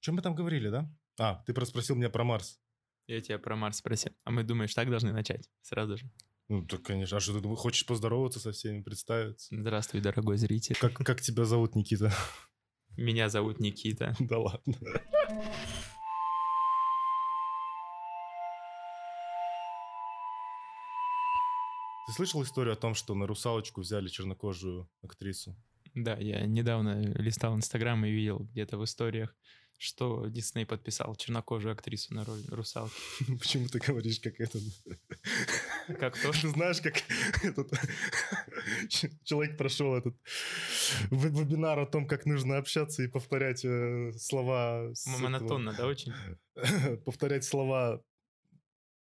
Чем мы там говорили, да? А, ты просто спросил меня про Марс. Я тебя про Марс спросил. А мы, думаешь, так должны начать? Сразу же. Ну, так, конечно. А что ты думаешь, хочешь поздороваться со всеми, представиться? Здравствуй, дорогой зритель. Как, как тебя зовут, Никита? Меня зовут Никита. Да ладно. Ты слышал историю о том, что на русалочку взяли чернокожую актрису? Да, я недавно листал Инстаграм и видел где-то в историях, что Дисней подписал чернокожую актрису на роль русалки. Почему ты говоришь, как это? Как то? Ты знаешь, как этот человек прошел этот вебинар о том, как нужно общаться и повторять э, слова... Монотонно, да, очень? Повторять слова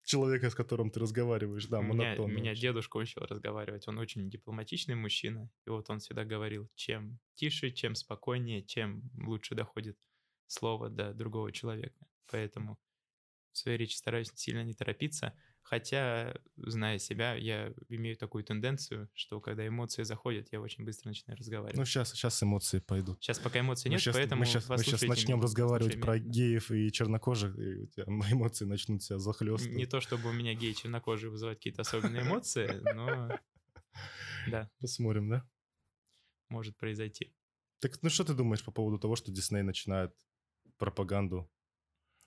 человека, с которым ты разговариваешь, да, монотонно. Меня, меня дедушка учил разговаривать, он очень дипломатичный мужчина, и вот он всегда говорил, чем тише, чем спокойнее, чем лучше доходит слово до другого человека. Поэтому в своей речи стараюсь сильно не торопиться, Хотя, зная себя, я имею такую тенденцию, что когда эмоции заходят, я очень быстро начинаю разговаривать. Ну, сейчас, сейчас эмоции пойдут. Сейчас пока эмоций нет, мы сейчас, поэтому мы сейчас, мы сейчас начнем меня, разговаривать про геев и чернокожих, и у тебя эмоции начнут себя захлестывать. Не то, чтобы у меня геи и чернокожие вызывают какие-то особенные эмоции, но да. Посмотрим, да? Может произойти. Так, ну что ты думаешь по поводу того, что Дисней начинает пропаганду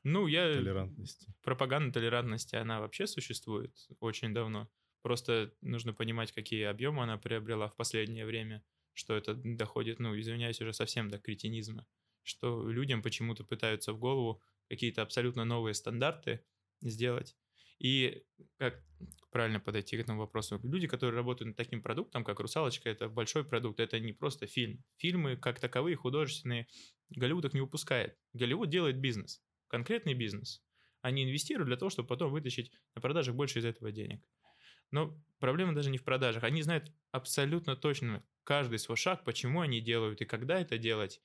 ну, я... Толерантности. Пропаганда толерантности, она вообще существует очень давно. Просто нужно понимать, какие объемы она приобрела в последнее время, что это доходит, ну, извиняюсь, уже совсем до кретинизма, что людям почему-то пытаются в голову какие-то абсолютно новые стандарты сделать. И как правильно подойти к этому вопросу? Люди, которые работают над таким продуктом, как «Русалочка», это большой продукт, это не просто фильм. Фильмы, как таковые, художественные, Голливуд их не выпускает. Голливуд делает бизнес конкретный бизнес. Они инвестируют для того, чтобы потом вытащить на продажах больше из этого денег. Но проблема даже не в продажах. Они знают абсолютно точно каждый свой шаг, почему они делают и когда это делать.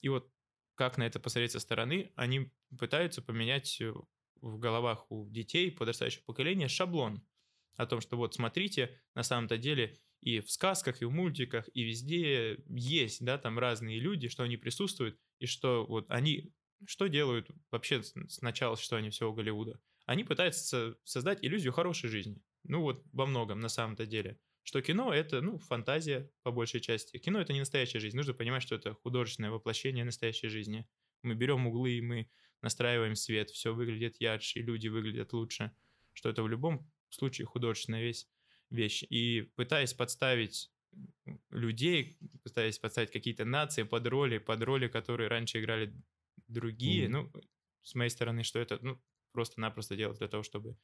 И вот как на это посмотреть со стороны, они пытаются поменять э, в головах у детей подрастающего поколения шаблон о том, что вот смотрите, на самом-то деле и в сказках, и в мультиках, и везде есть, да, там разные люди, что они присутствуют, и что вот они что делают вообще с начала существования всего Голливуда? Они пытаются создать иллюзию хорошей жизни. Ну вот во многом на самом-то деле. Что кино — это, ну, фантазия по большей части. Кино — это не настоящая жизнь. Нужно понимать, что это художественное воплощение настоящей жизни. Мы берем углы, и мы настраиваем свет, все выглядит ярче, люди выглядят лучше. Что это в любом случае художественная вещь. вещь. И пытаясь подставить людей, пытаясь подставить какие-то нации под роли, под роли, которые раньше играли другие, mm ну, с моей стороны, что это, ну, просто-напросто делать для того, чтобы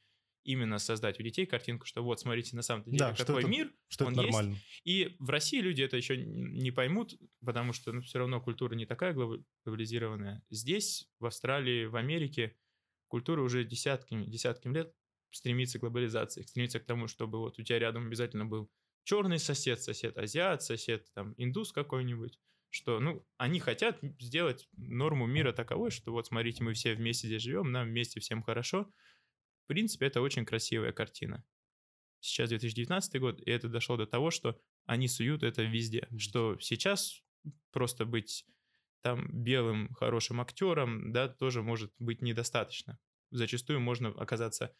именно создать у детей картинку, что вот, смотрите, на самом деле, да, какой это, мир, что он это нормально. есть. И в России люди это еще не поймут, потому что, ну, все равно культура не такая глобализированная. Здесь, в Австралии, в Америке культура уже десятками, десятками лет стремится к глобализации, стремится к тому, чтобы вот у тебя рядом обязательно был черный сосед, сосед азиат, сосед там индус какой-нибудь, что, ну, они хотят сделать норму мира таковой, что вот смотрите, мы все вместе здесь живем, нам вместе всем хорошо. В принципе, это очень красивая картина. Сейчас 2019 год, и это дошло до того, что они суют это везде, что сейчас просто быть там белым хорошим актером, да, тоже может быть недостаточно. Зачастую можно оказаться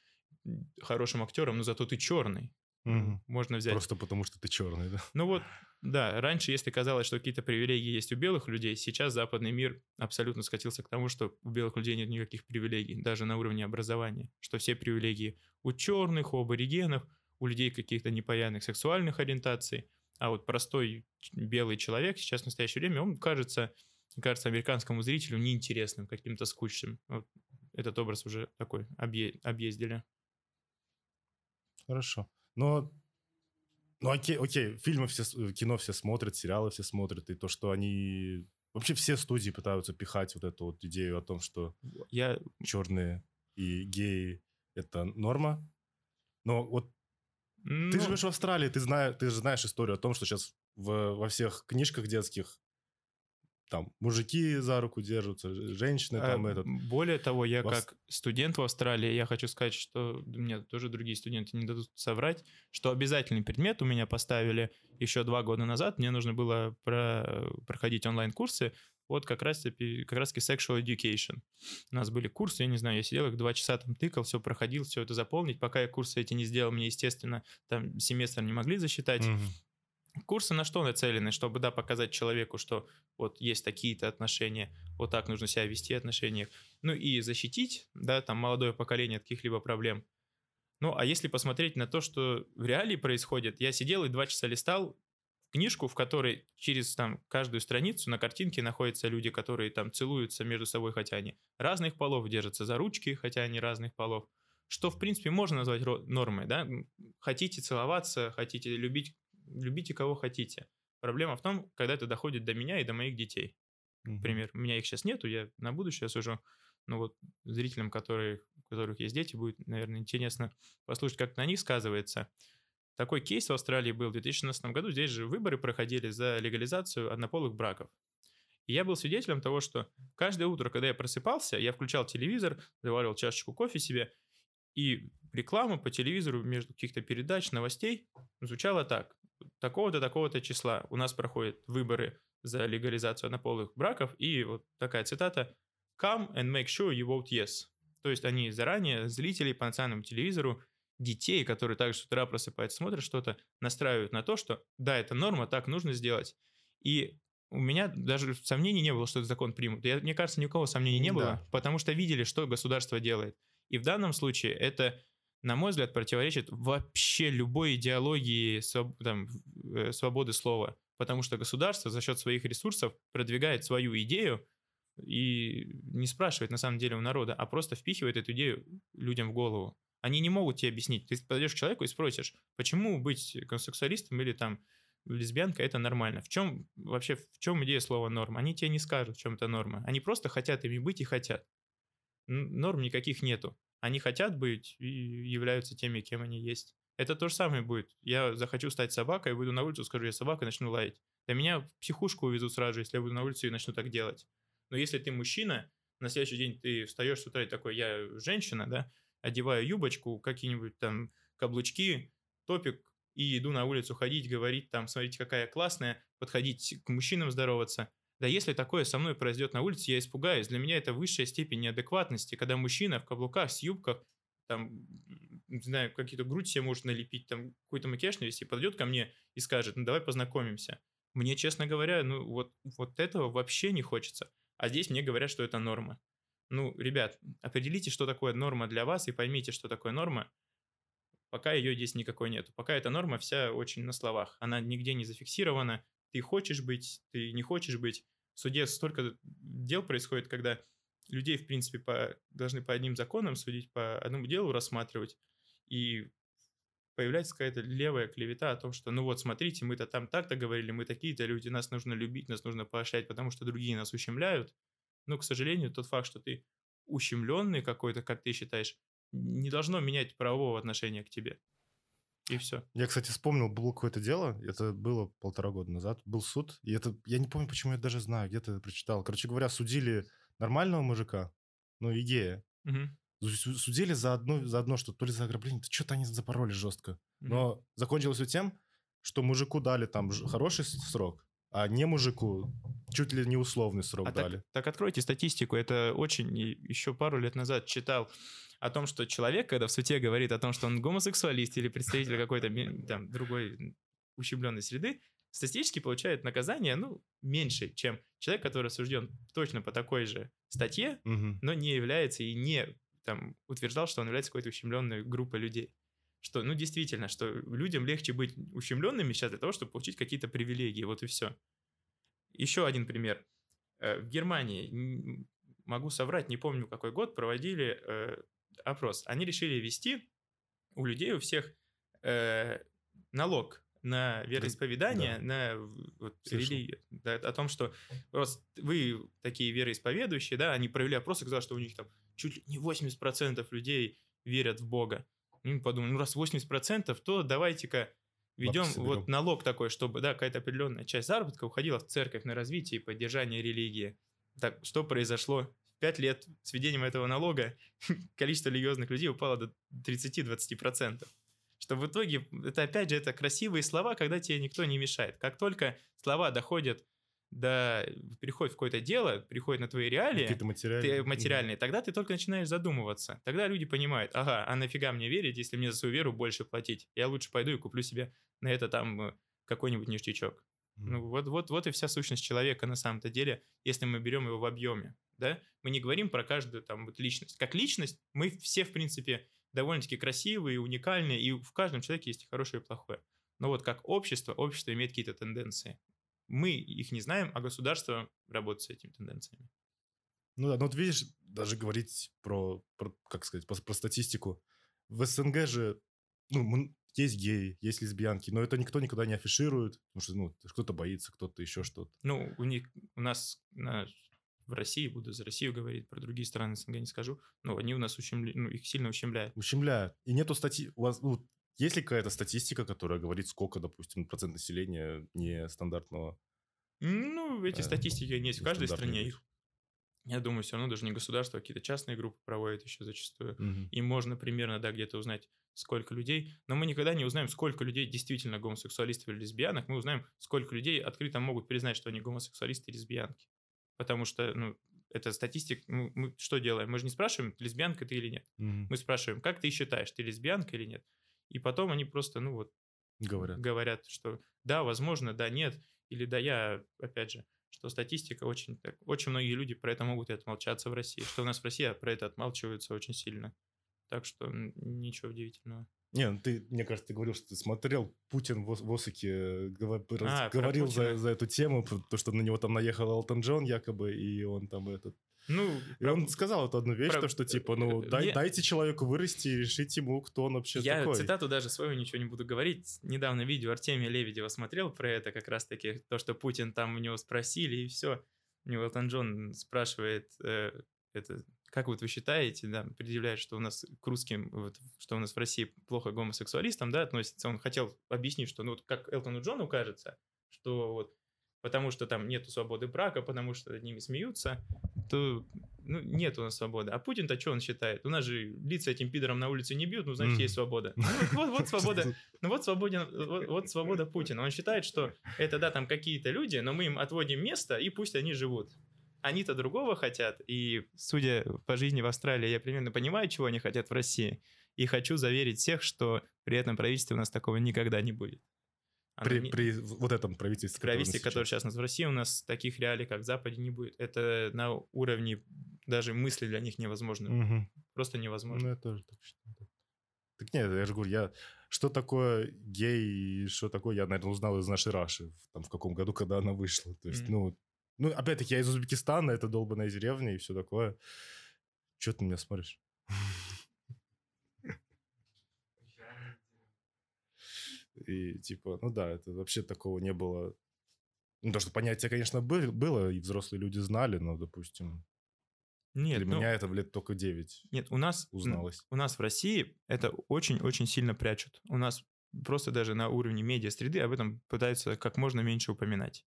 хорошим актером, но зато ты черный. Угу. Можно взять. Просто потому, что ты черный, да? Ну вот, да, раньше, если казалось, что какие-то привилегии есть у белых людей, сейчас западный мир абсолютно скатился к тому, что у белых людей нет никаких привилегий, даже на уровне образования, что все привилегии у черных, у аборигенов, у людей каких-то непонятных сексуальных ориентаций, а вот простой белый человек сейчас в настоящее время, он кажется, кажется американскому зрителю неинтересным, каким-то скучным. Вот этот образ уже такой объе- объездили. Хорошо. Но ну окей, окей, фильмы все, э, кино все смотрят, сериалы все смотрят, и то, что они... Вообще все студии пытаются пихать вот эту вот идею о том, что я... черные и геи — это норма. Но вот ну... ты живешь в Австралии, ты, знаешь, ты же знаешь историю о том, что сейчас в, во всех книжках детских там мужики за руку держатся, женщины там а, этот. Более того, я Вас... как студент в Австралии, я хочу сказать, что мне тоже другие студенты не дадут соврать, что обязательный предмет у меня поставили еще два года назад. Мне нужно было про... проходить онлайн-курсы вот как раз, как раз таки sexual education. У нас были курсы, я не знаю, я сидел их два часа там тыкал, все проходил, все это заполнить. Пока я курсы эти не сделал, мне, естественно, там семестр не могли засчитать. Угу. Курсы на что нацелены? Чтобы, да, показать человеку, что вот есть такие-то отношения, вот так нужно себя вести в отношениях. Ну и защитить, да, там молодое поколение от каких-либо проблем. Ну, а если посмотреть на то, что в реалии происходит, я сидел и два часа листал книжку, в которой через там каждую страницу на картинке находятся люди, которые там целуются между собой, хотя они разных полов, держатся за ручки, хотя они разных полов. Что, в принципе, можно назвать нормой, да? Хотите целоваться, хотите любить, любите кого хотите. Проблема в том, когда это доходит до меня и до моих детей. Например, у меня их сейчас нету, я на будущее сужу. Но вот зрителям, которые, у которых есть дети, будет, наверное, интересно послушать, как на них сказывается. Такой кейс в Австралии был в 2016 году. Здесь же выборы проходили за легализацию однополых браков. И я был свидетелем того, что каждое утро, когда я просыпался, я включал телевизор, заваривал чашечку кофе себе, и реклама по телевизору между каких-то передач, новостей звучала так. Такого-то, такого-то числа у нас проходят выборы за легализацию однополых браков, и вот такая цитата «Come and make sure you vote yes». То есть они заранее, зрители по национальному телевизору, детей, которые также с утра просыпаются, смотрят что-то, настраивают на то, что да, это норма, так нужно сделать. И у меня даже сомнений не было, что этот закон примут. Я, мне кажется, ни у кого сомнений не было, да. потому что видели, что государство делает. И в данном случае это, на мой взгляд, противоречит вообще любой идеологии там, э, свободы слова. Потому что государство за счет своих ресурсов продвигает свою идею и не спрашивает на самом деле у народа, а просто впихивает эту идею людям в голову. Они не могут тебе объяснить. Ты подойдешь к человеку и спросишь, почему быть гомосексуалистом или там лесбиянка это нормально. В чем вообще, в чем идея слова норм? Они тебе не скажут, в чем это норма. Они просто хотят ими быть и хотят. Норм никаких нету. Они хотят быть и являются теми, кем они есть. Это то же самое будет. Я захочу стать собакой, выйду на улицу, скажу, я собака, и начну лаять. Да меня в психушку увезут сразу же, если я буду на улице и начну так делать. Но если ты мужчина, на следующий день ты встаешь с утра и такой, я женщина, да, одеваю юбочку, какие-нибудь там каблучки, топик, и иду на улицу ходить, говорить там, смотрите, какая я классная, подходить к мужчинам здороваться. Да если такое со мной произойдет на улице, я испугаюсь. Для меня это высшая степень неадекватности, когда мужчина в каблуках, с юбках, там, не знаю, какие-то грудь себе может налепить, там, какой-то макияж навести, подойдет ко мне и скажет, ну, давай познакомимся. Мне, честно говоря, ну, вот, вот этого вообще не хочется. А здесь мне говорят, что это норма. Ну, ребят, определите, что такое норма для вас, и поймите, что такое норма, пока ее здесь никакой нету. Пока эта норма вся очень на словах. Она нигде не зафиксирована. Ты хочешь быть, ты не хочешь быть. В суде столько дел происходит, когда людей, в принципе, по, должны по одним законам судить, по одному делу рассматривать. И появляется какая-то левая клевета о том, что ну вот смотрите, мы-то там так-то говорили, мы такие-то люди, нас нужно любить, нас нужно поощрять, потому что другие нас ущемляют. Но, к сожалению, тот факт, что ты ущемленный какой-то, как ты считаешь, не должно менять правового отношения к тебе. И все. Я, кстати, вспомнил, было какое-то дело, это было полтора года назад, был суд, и это, я не помню, почему я даже знаю, где-то это прочитал. Короче говоря, судили нормального мужика, ну, и гея. Угу. Судили за одно, за одно, что то ли за ограбление, то что-то они запороли жестко. Угу. Но закончилось все тем, что мужику дали там хороший срок, а не мужику чуть ли не условный срок а дали. Так, так откройте статистику. Это очень еще пару лет назад читал о том, что человек, когда в суде говорит о том, что он гомосексуалист или представитель какой-то там другой ущемленной среды, статистически получает наказание, ну, меньше, чем человек, который осужден точно по такой же статье, угу. но не является и не там утверждал, что он является какой-то ущемленной группой людей. Что, ну, действительно, что людям легче быть ущемленными сейчас для того, чтобы получить какие-то привилегии, вот и все. Еще один пример. Э, в Германии, могу соврать, не помню какой год, проводили э, опрос. Они решили ввести у людей, у всех э, налог на вероисповедание, да. на вот, религию, да, о том, что просто вы такие вероисповедующие, да, они провели опрос и сказали, что у них там чуть ли не 80% людей верят в Бога. И подумали, ну раз 80%, то давайте-ка ведем вот налог такой, чтобы, да, какая-то определенная часть заработка уходила в церковь на развитие и поддержание религии. Так, что произошло? Пять лет с введением этого налога количество религиозных людей упало до 30-20%. Что в итоге, это опять же, это красивые слова, когда тебе никто не мешает. Как только слова доходят да, переходит в какое-то дело, приходит на твои реалии, Какие-то материальные. ты, материальные, тогда ты только начинаешь задумываться. Тогда люди понимают, ага, а нафига мне верить, если мне за свою веру больше платить? Я лучше пойду и куплю себе на это там э, какой-нибудь ништячок. Ну вот, вот, вот и вся сущность человека на самом-то деле, если мы берем его в объеме, да? Мы не говорим про каждую там вот личность. Как личность мы все, в принципе, довольно-таки красивые, уникальные, и в каждом человеке есть и хорошее, и плохое. Но вот как общество, общество имеет какие-то тенденции. Мы их не знаем, а государство работает с этими тенденциями. Ну да, ну вот видишь, даже говорить про, про как сказать, про, про статистику. В СНГ же, ну, есть геи, есть лесбиянки, но это никто никогда не афиширует, потому что, ну, кто-то боится, кто-то еще что-то. Ну, у них, у нас на, в России, буду за Россию говорить, про другие страны СНГ не скажу, но они у нас ущемляют, ну, их сильно ущемляют. Ущемляют. И нету статьи, у вас, ну, есть ли какая-то статистика, которая говорит, сколько, допустим, процент населения нестандартного? Ну, эти э, статистики есть в каждой стране. Их, я думаю, все равно даже не государство, а какие-то частные группы проводят еще зачастую. Угу. И можно примерно, да, где-то узнать, сколько людей. Но мы никогда не узнаем, сколько людей действительно гомосексуалистов или лесбиянок. Мы узнаем, сколько людей открыто могут признать, что они гомосексуалисты и лесбиянки. Потому что, ну, это статистика. Мы, мы что делаем? Мы же не спрашиваем, лесбиянка ты или нет. Угу. Мы спрашиваем, как ты считаешь, ты лесбиянка или нет? И потом они просто, ну вот, говорят, говорят что да, возможно, да, нет, или да, я, опять же, что статистика очень, так, очень многие люди про это могут и отмолчаться в России, что у нас в России про это отмалчиваются очень сильно. Так что ничего удивительного. Не, ну ты, мне кажется, ты говорил, что ты смотрел Путин в, в Осаке, э, а, говорил за, за эту тему, то, что на него там наехал Элтон Джон якобы, и он там этот ну, и он сказал эту одну вещь, про... то, что типа, ну, э, дай, я... дайте человеку вырасти и решить ему, кто он вообще я такой. Я цитату даже свою ничего не буду говорить. Недавно видео Артемия Лебедева смотрел про это, как раз-таки то, что Путин там у него спросили, и все. У него Элтон Джон спрашивает, э, это, как вот вы считаете, да, предъявляет, что у нас к русским, вот, что у нас в России плохо к гомосексуалистам, да, относится. Он хотел объяснить, что, ну, вот как Элтону Джону кажется, что вот потому что там нету свободы брака, потому что над ними смеются, то ну, нет у нас свободы. А Путин-то что он считает? У нас же лица этим пидором на улице не бьют, ну, значит, mm. есть свобода. Ну, вот, вот, свобода, ну, вот, свободен, вот, вот свобода Путина. Он считает, что это, да, там какие-то люди, но мы им отводим место, и пусть они живут. Они-то другого хотят, и, судя по жизни в Австралии, я примерно понимаю, чего они хотят в России, и хочу заверить всех, что при этом правительстве у нас такого никогда не будет. При, не... при вот этом правительстве. Правительстве, которое сейчас у нас в России, у нас таких реалий, как в Западе, не будет. Это на уровне даже мысли для них невозможно. Угу. Просто невозможно. Ну, я тоже так считаю. Так нет, я же говорю, я... Что такое гей и что такое, я, наверное, узнал из нашей Раши, там, в каком году, когда она вышла. То есть, ну, ну, опять-таки, я из Узбекистана, это долбанная деревня и все такое. Че ты на меня смотришь? И типа, ну да, это вообще такого не было. Ну, то, что понятие, конечно, было, и взрослые люди знали, но, допустим, нет, для ну, меня это в лет только 9 Нет, у нас, узналось. у нас в России это очень-очень сильно прячут. У нас просто даже на уровне медиа-среды об этом пытаются как можно меньше упоминать.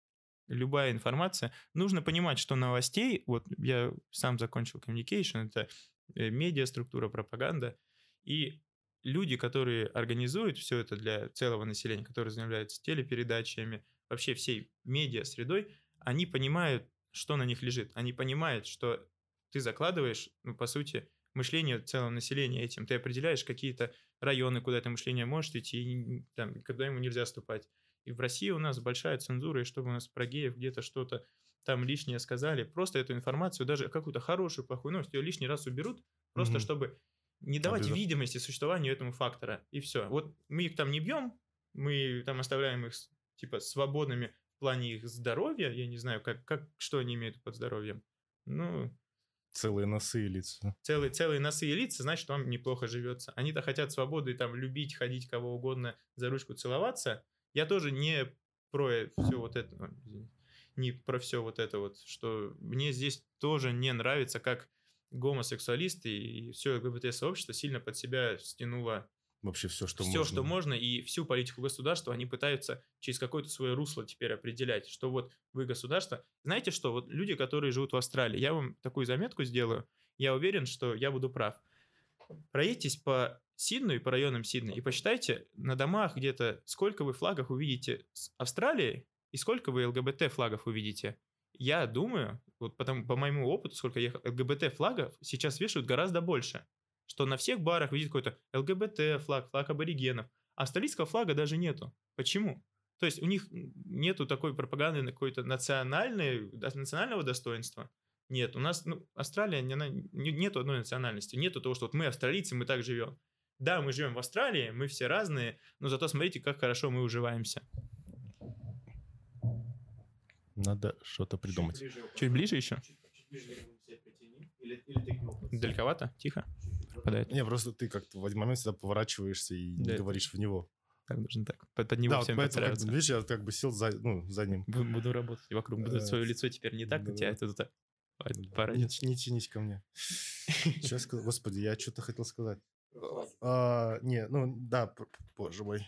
Любая информация. Нужно понимать, что новостей, вот я сам закончил communication, это э, медиа, структура, пропаганда, и люди, которые организуют все это для целого населения, которые занимаются телепередачами, вообще всей медиа-средой, они понимают, что на них лежит. Они понимают, что ты закладываешь, ну, по сути, мышление целого населения этим. Ты определяешь какие-то районы, куда это мышление может идти, и там, когда ему нельзя ступать. И в России у нас большая цензура, и чтобы у нас про геев где-то что-то там лишнее сказали, просто эту информацию, даже какую-то хорошую, плохую новость, ее лишний раз уберут, просто mm-hmm. чтобы не давать видимости существованию этому фактора, и все. Вот мы их там не бьем, мы там оставляем их типа свободными в плане их здоровья, я не знаю, как, как, что они имеют под здоровьем. Ну, Целые носы и лица. Целые, целые носы и лица, значит, вам неплохо живется. Они-то хотят свободы, там, любить, ходить кого угодно, за ручку целоваться. Я тоже не про все вот это, не про все вот это вот, что мне здесь тоже не нравится, как гомосексуалисты и все ЛГБТ-сообщество сильно под себя стянуло вообще все, что все, можно. что можно, и всю политику государства они пытаются через какое-то свое русло теперь определять, что вот вы государство. Знаете что, вот люди, которые живут в Австралии, я вам такую заметку сделаю, я уверен, что я буду прав. Проедьтесь по Сиднею, по районам Сиднея и посчитайте на домах где-то, сколько вы флагов увидите с Австралией И сколько вы ЛГБТ-флагов увидите? Я думаю, вот потому, по моему опыту, сколько я ЛГБТ-флагов сейчас вешают гораздо больше. Что на всех барах видит какой-то ЛГБТ-флаг, флаг аборигенов. А австралийского флага даже нету. Почему? То есть у них нету такой пропаганды какой-то национальной, национального достоинства. Нет, у нас, ну, Австралия, она, нету одной национальности, нету того, что вот мы австралийцы, мы так живем. Да, мы живем в Австралии, мы все разные, но зато смотрите, как хорошо мы уживаемся. Надо что-то придумать. Чуть ближе, чуть ближе еще? Чуть ближе или, или Далековато? Тихо? Пропадает. Не, просто ты как-то в один момент всегда поворачиваешься и да, говоришь в него. Так должен так. Под, него да, всем поэтому, как, видишь, я как бы сел за, ну, за ним. Буду работать вокруг. Буду свое лицо теперь не так, у тебя это так. Не, не тянись ко мне. Сейчас, господи, я что-то хотел сказать. А, не, ну да, боже мой.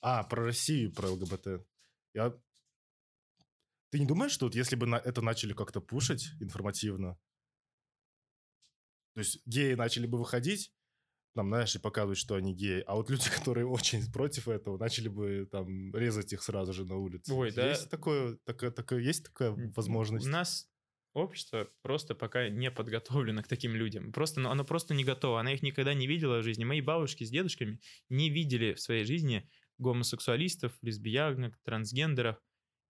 А, про Россию, про ЛГБТ. Я... Ты не думаешь, что вот если бы на это начали как-то пушить информативно, то есть геи начали бы выходить, там, знаешь, и показывать, что они геи, а вот люди, которые очень против этого, начали бы там резать их сразу же на улице. Ой, да. Есть такое, такое, такое, есть такая возможность? У нас общество просто пока не подготовлено к таким людям. Просто, ну, оно просто не готово. Она их никогда не видела в жизни. Мои бабушки с дедушками не видели в своей жизни гомосексуалистов, лесбиянок, трансгендеров.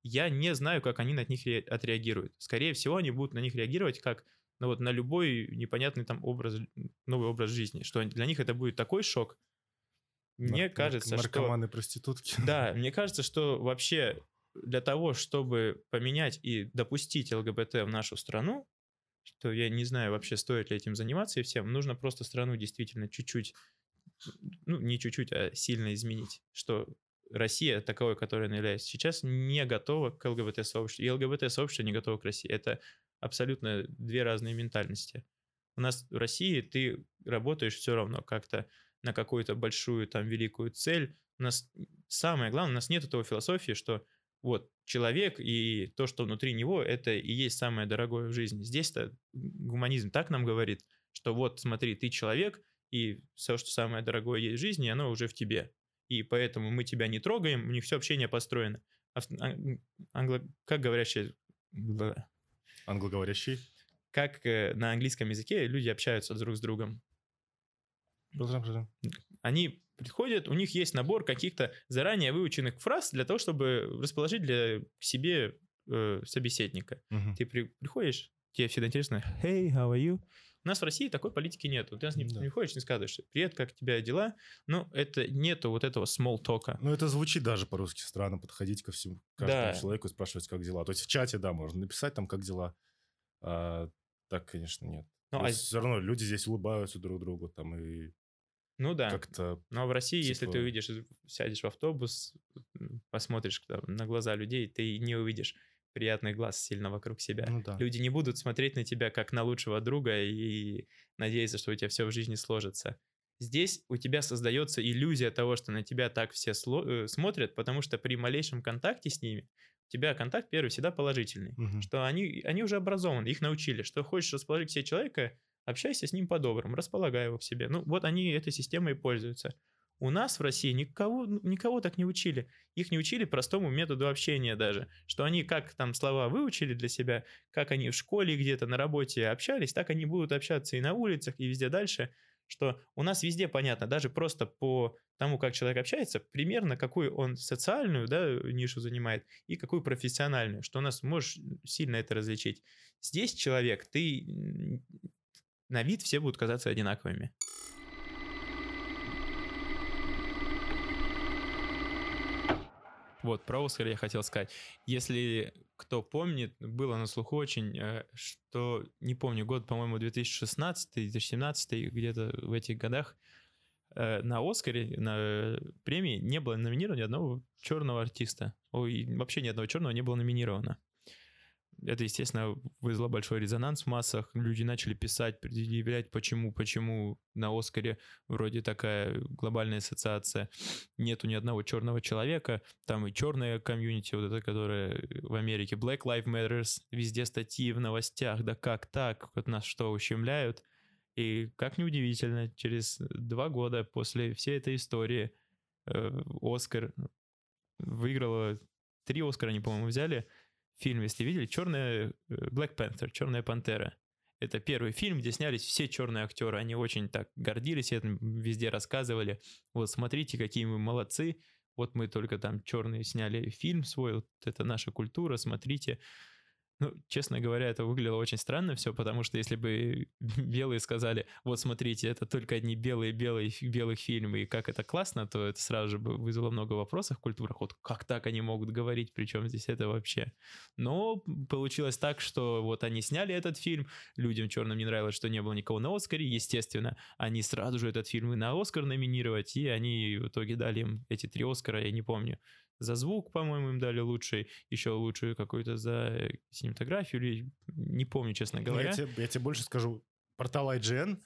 Я не знаю, как они на них отреагируют. Скорее всего, они будут на них реагировать как ну, вот, на любой непонятный там образ, новый образ жизни, что для них это будет такой шок. Мне Нар- кажется, наркоманы, что... проститутки. Да, мне кажется, что вообще для того, чтобы поменять и допустить ЛГБТ в нашу страну, что я не знаю вообще, стоит ли этим заниматься и всем, нужно просто страну действительно чуть-чуть ну, не чуть-чуть, а сильно изменить, что Россия, таковой, которая она является, сейчас не готова к ЛГБТ-сообществу, и ЛГБТ-сообщество не готово к России. Это абсолютно две разные ментальности. У нас в России ты работаешь все равно как-то на какую-то большую там великую цель. У нас самое главное, у нас нет этого философии, что вот человек и то, что внутри него, это и есть самое дорогое в жизни. Здесь-то гуманизм так нам говорит, что вот смотри, ты человек, и все, что самое дорогое есть в жизни, оно уже в тебе. И поэтому мы тебя не трогаем, у них все общение построено. Англо... Как говорящие... Англоговорящие? Как э, на английском языке люди общаются друг с другом. Они приходят, у них есть набор каких-то заранее выученных фраз для того, чтобы расположить для себе э, собеседника. Угу. Ты при, приходишь, тебе всегда интересно, hey, how are you? У нас в России такой политики нету. Ты нас не, да. не ходишь, не скажешь, привет, как тебя дела? Ну, это нету вот этого small talk. Ну, это звучит даже по-русски странно, подходить ко всему, каждому да. человеку и спрашивать, как дела. То есть в чате, да, можно написать там, как дела. А, так, конечно, нет. Ну, а... Все равно люди здесь улыбаются друг другу там и ну да. Как-то. Но в России, типа... если ты увидишь, сядешь в автобус, посмотришь на глаза людей, ты не увидишь приятный глаз сильно вокруг себя. Ну, да. Люди не будут смотреть на тебя как на лучшего друга и надеяться, что у тебя все в жизни сложится. Здесь у тебя создается иллюзия того, что на тебя так все сло- э, смотрят, потому что при малейшем контакте с ними у тебя контакт первый всегда положительный, угу. что они, они уже образованы, их научили, что хочешь расположить к себе человека, общайся с ним по-доброму, располагай его к себе. Ну вот они этой системой и пользуются. У нас в России никого, ну, никого так не учили. Их не учили простому методу общения даже. Что они как там слова выучили для себя, как они в школе где-то на работе общались, так они будут общаться и на улицах, и везде дальше. Что у нас везде понятно, даже просто по тому, как человек общается, примерно какую он социальную да, нишу занимает и какую профессиональную, что у нас можешь сильно это различить. Здесь человек, ты на вид все будут казаться одинаковыми. Вот, про Оскар я хотел сказать. Если кто помнит, было на слуху очень, э, что, не помню, год, по-моему, 2016-2017, где-то в этих годах, э, на Оскаре, на премии не было номинировано ни одного черного артиста. Ой, вообще ни одного черного не было номинировано. Это, естественно, вызвало большой резонанс в массах. Люди начали писать, предъявлять, почему, почему на Оскаре вроде такая глобальная ассоциация. Нету ни одного черного человека. Там и черная комьюнити, вот это, которая в Америке. Black Lives Matters, везде статьи в новостях. Да как так? Вот нас что, ущемляют? И как неудивительно, через два года после всей этой истории э, Оскар выиграла три Оскара, они, по-моему, взяли. Фильм, если видели, черная э, Black Panther, черная пантера. Это первый фильм, где снялись все черные актеры. Они очень так гордились этим, везде рассказывали. Вот смотрите, какие мы молодцы. Вот мы только там черные сняли фильм свой. Вот это наша культура. Смотрите. Ну, честно говоря, это выглядело очень странно все, потому что если бы белые сказали, вот смотрите, это только одни белые-белые белых фильмы, и как это классно, то это сразу же бы вызвало много вопросов в культурах. Вот как так они могут говорить, причем здесь это вообще? Но получилось так, что вот они сняли этот фильм, людям черным не нравилось, что не было никого на Оскаре, естественно, они сразу же этот фильм и на Оскар номинировать, и они в итоге дали им эти три Оскара, я не помню, за звук, по-моему, им дали лучший, еще лучшую какую-то за синематографию, или не помню, честно говоря. Я тебе, я тебе больше скажу. Портал IGN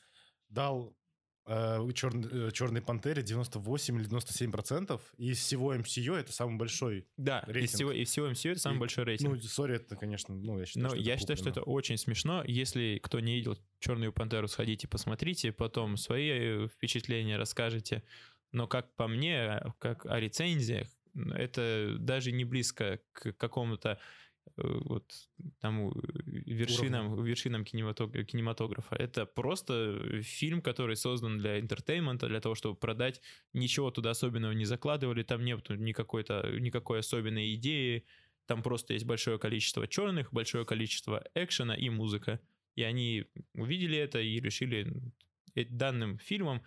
дал э, черный, э, черной пантере 98 или 97 процентов, и из всего MCU это самый большой Да, рейтинг. из всего, из всего MCU это самый и, большой рейтинг. Ну, sorry, это, конечно, ну, я считаю, Но что я считаю, что это очень смешно. Если кто не видел «Черную пантеру», сходите, посмотрите, потом свои э, впечатления расскажете. Но как по мне, как о рецензиях, это даже не близко к какому-то э, вот тому вершинам, вершинам кинематографа, кинематографа. Это просто фильм, который создан для entertainment а, для того, чтобы продать. Ничего туда особенного не закладывали, там нет никакой-то, никакой особенной идеи. Там просто есть большое количество черных, большое количество экшена и музыка. И они увидели это и решили данным фильмом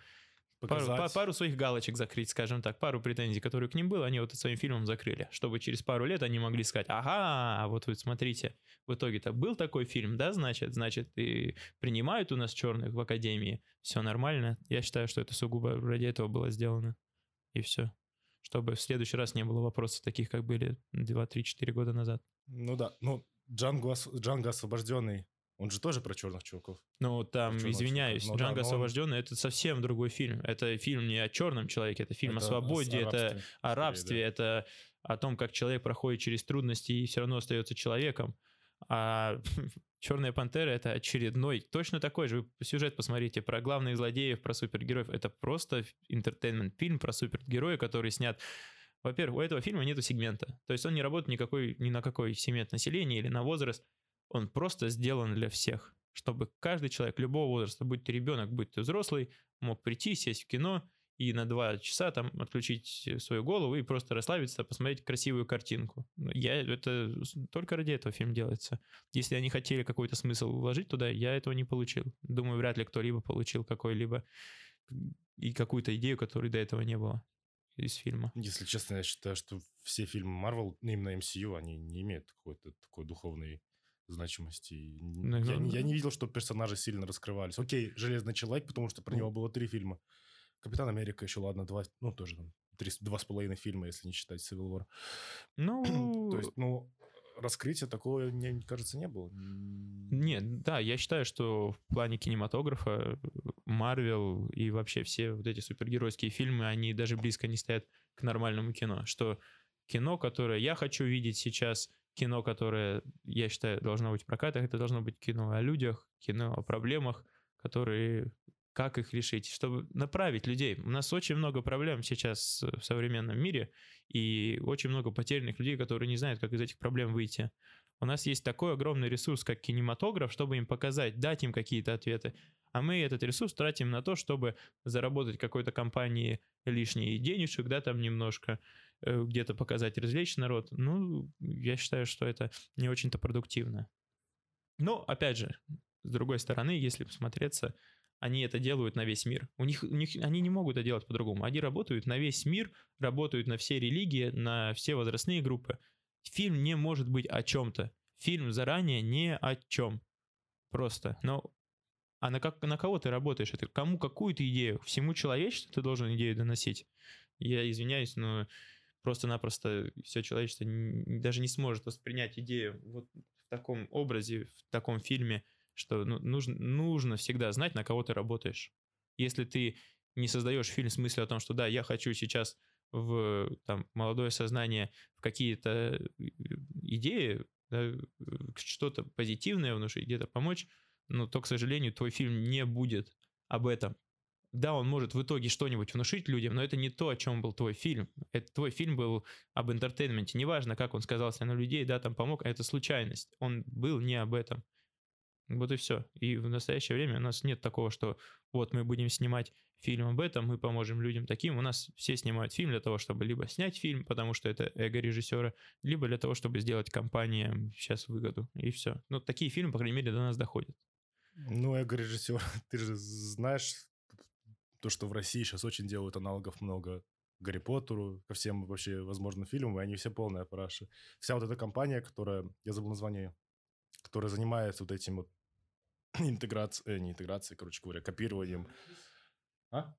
Пару, пару своих галочек закрыть, скажем так, пару претензий, которые к ним было, они вот своим фильмом закрыли, чтобы через пару лет они могли сказать, ага, вот вы смотрите, в итоге-то был такой фильм, да, значит, значит, и принимают у нас черных в Академии, все нормально. Я считаю, что это сугубо ради этого было сделано, и все. Чтобы в следующий раз не было вопросов таких, как были 2, 3, 4 года назад. Ну да, ну Джанго, Джанго освобожденный он же тоже про черных чуваков. Ну, там, извиняюсь, чуваков. Джанго ну, освобожденный он... это совсем другой фильм. Это фильм не о черном человеке, это фильм это о свободе, о это о рабстве, да. это о том, как человек проходит через трудности и все равно остается человеком. А Черная пантера это очередной, точно такой же. сюжет посмотрите про главных злодеев, про супергероев. Это просто entertainment фильм про супергероя, который снят во-первых, у этого фильма нету сегмента. То есть он не работает никакой, ни на какой сегмент населения или на возраст. Он просто сделан для всех, чтобы каждый человек любого возраста, будь ты ребенок, будь ты взрослый, мог прийти, сесть в кино и на два часа там отключить свою голову и просто расслабиться, посмотреть красивую картинку. Я, это только ради этого фильм делается. Если они хотели какой-то смысл вложить туда, я этого не получил. Думаю, вряд ли кто-либо получил какой-либо и какую-то идею, которой до этого не было из фильма. Если честно, я считаю, что все фильмы Marvel, именно MCU, они не имеют какой-то такой духовной значимости. Наверное. Я, я не видел, что персонажи сильно раскрывались. Окей, Железный человек, потому что про него было три фильма. Капитан Америка еще, ладно, два, ну, тоже там, три, два с половиной фильма, если не считать Civil War. Ну... То есть, ну, раскрытия такого, мне кажется, не было. Нет, да, я считаю, что в плане кинематографа Марвел и вообще все вот эти супергеройские фильмы, они даже близко не стоят к нормальному кино. Что кино, которое я хочу видеть сейчас, кино, которое, я считаю, должно быть в прокатах, это должно быть кино о людях, кино о проблемах, которые как их решить, чтобы направить людей. У нас очень много проблем сейчас в современном мире, и очень много потерянных людей, которые не знают, как из этих проблем выйти. У нас есть такой огромный ресурс, как кинематограф, чтобы им показать, дать им какие-то ответы. А мы этот ресурс тратим на то, чтобы заработать какой-то компании лишние денежек, да, там немножко, Э, где-то показать, развлечь народ, ну, я считаю, что это не очень-то продуктивно. Но, опять же, с другой стороны, если посмотреться, они это делают на весь мир. У них, у них они не могут это делать по-другому. Они работают на весь мир, работают на все религии, на все возрастные группы. Фильм не может быть о чем-то. Фильм заранее не о чем. Просто. Но а на, как, на кого ты работаешь? Это кому какую то идею? Всему человечеству ты должен идею доносить. Я извиняюсь, но просто-напросто все человечество даже не сможет воспринять идею вот в таком образе, в таком фильме, что ну, нужно, нужно всегда знать, на кого ты работаешь. Если ты не создаешь фильм с мыслью о том, что да, я хочу сейчас в там, молодое сознание в какие-то э, идеи, да, что-то позитивное внушить, где-то помочь, но то, к сожалению, твой фильм не будет об этом. Да, он может в итоге что-нибудь внушить людям, но это не то, о чем был твой фильм. Это твой фильм был об интертейнменте. Неважно, как он сказался на людей, да, там помог, а это случайность. Он был не об этом. Вот и все. И в настоящее время у нас нет такого, что вот мы будем снимать фильм об этом, мы поможем людям таким. У нас все снимают фильм для того, чтобы либо снять фильм, потому что это эго режиссера, либо для того, чтобы сделать компаниям сейчас выгоду. И все. Ну, такие фильмы, по крайней мере, до нас доходят. Ну, эго режиссера, ты же знаешь то, что в России сейчас очень делают аналогов много Гарри Поттеру, ко всем вообще возможным фильмам, и они все полная параша. Вся вот эта компания, которая, я забыл название, которая занимается вот этим вот интеграцией, э, не интеграцией, короче говоря, копированием. А?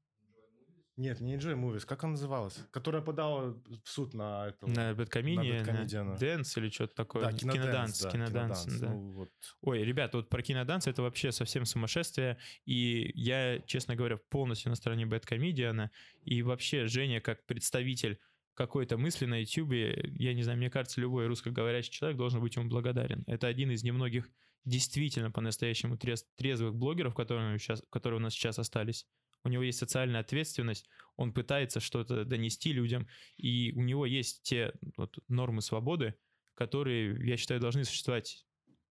Нет, не Enjoy Movies. Как она называлась? Которая подала в суд на этого... На Бэдкомедиана, Дэнс или что-то такое. Да, киноданс. Да, киноданс, киноданс да. Ну, вот. Ой, ребята, вот про киноданс это вообще совсем сумасшествие. И я, честно говоря, полностью на стороне Бэдкомедиана. И вообще Женя, как представитель какой-то мысли на YouTube, я не знаю, мне кажется, любой русскоговорящий человек должен быть ему благодарен. Это один из немногих действительно по-настоящему трез, трезвых блогеров, которые, сейчас, которые у нас сейчас остались у него есть социальная ответственность, он пытается что-то донести людям, и у него есть те вот, нормы свободы, которые, я считаю, должны существовать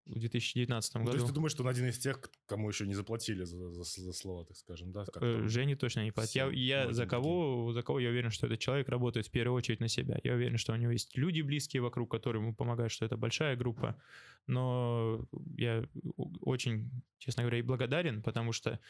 в 2019 году. Ну, то есть ты думаешь, что он один из тех, кому еще не заплатили за, за, за слово, так скажем, да? Э, Жене точно не платил. Я, я за кого, за кого я уверен, что этот человек работает в первую очередь на себя. Я уверен, что у него есть люди близкие вокруг, которые ему помогают, что это большая группа. Но я очень, честно говоря, и благодарен, потому что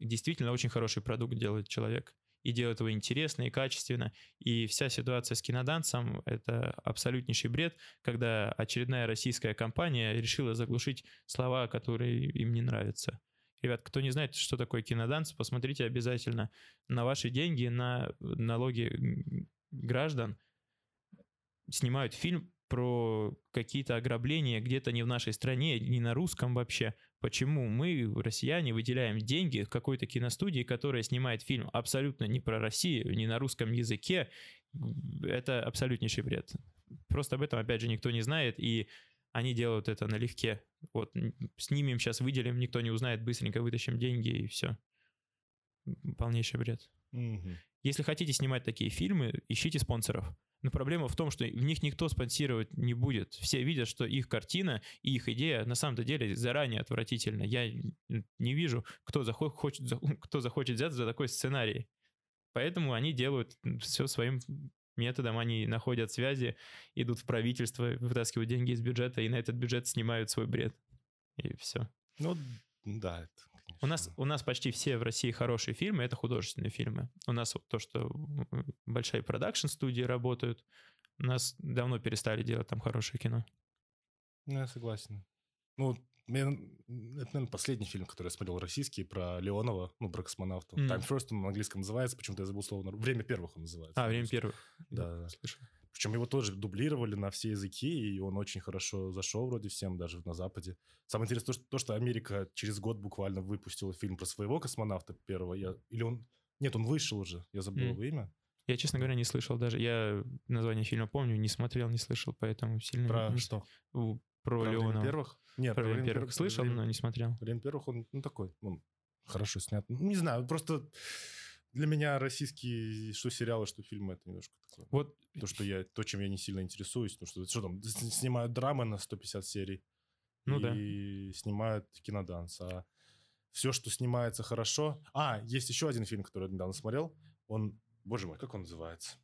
действительно очень хороший продукт делает человек и делает его интересно и качественно. И вся ситуация с кинодансом — это абсолютнейший бред, когда очередная российская компания решила заглушить слова, которые им не нравятся. Ребят, кто не знает, что такое киноданс, посмотрите обязательно на ваши деньги, на налоги граждан. Снимают фильм про какие-то ограбления где-то не в нашей стране, не на русском вообще. Почему мы, россияне, выделяем деньги какой-то киностудии, которая снимает фильм абсолютно не про Россию, не на русском языке? Это абсолютнейший бред. Просто об этом, опять же, никто не знает, и они делают это налегке. Вот снимем сейчас, выделим, никто не узнает, быстренько вытащим деньги, и все. Полнейший бред. Угу. Если хотите снимать такие фильмы, ищите спонсоров. Но проблема в том, что в них никто спонсировать не будет. Все видят, что их картина и их идея на самом-то деле заранее отвратительна. Я не вижу, кто захочет, кто захочет взяться за такой сценарий. Поэтому они делают все своим методом, они находят связи, идут в правительство, вытаскивают деньги из бюджета и на этот бюджет снимают свой бред. И все. Ну, да, у нас, у нас почти все в России хорошие фильмы — это художественные фильмы. У нас вот то, что большие продакшн-студии работают, у нас давно перестали делать там хорошее кино. Ну, я согласен. Ну, это, наверное, последний фильм, который я смотрел российский, про Леонова, ну, про космонавта. Mm. Time First он на английском называется, почему-то я забыл слово. «Время первых» он называется. А, «Время первых». Да, да. Слышу. Причем его тоже дублировали на все языки, и он очень хорошо зашел вроде всем, даже на Западе. Самое интересное то, что, то, что Америка через год буквально выпустила фильм про своего космонавта первого. Я, или он... Нет, он вышел уже, я забыл mm. его имя. Я, честно говоря, не слышал даже. Я название фильма помню, не смотрел, не слышал, поэтому сильно... Про не... что? Про, про Леонова. первых? Нет, про, про время первых слышал, время... но не смотрел. Время первых он ну, такой, он хорошо снят. Ну, не знаю, просто для меня российские что сериалы, что фильмы это немножко такое. Вот то, что я, то, чем я не сильно интересуюсь, ну что, что там снимают драмы на 150 серий ну, и да. снимают киноданс, а все, что снимается хорошо. А, есть еще один фильм, который я недавно смотрел. Он, боже мой, как он называется?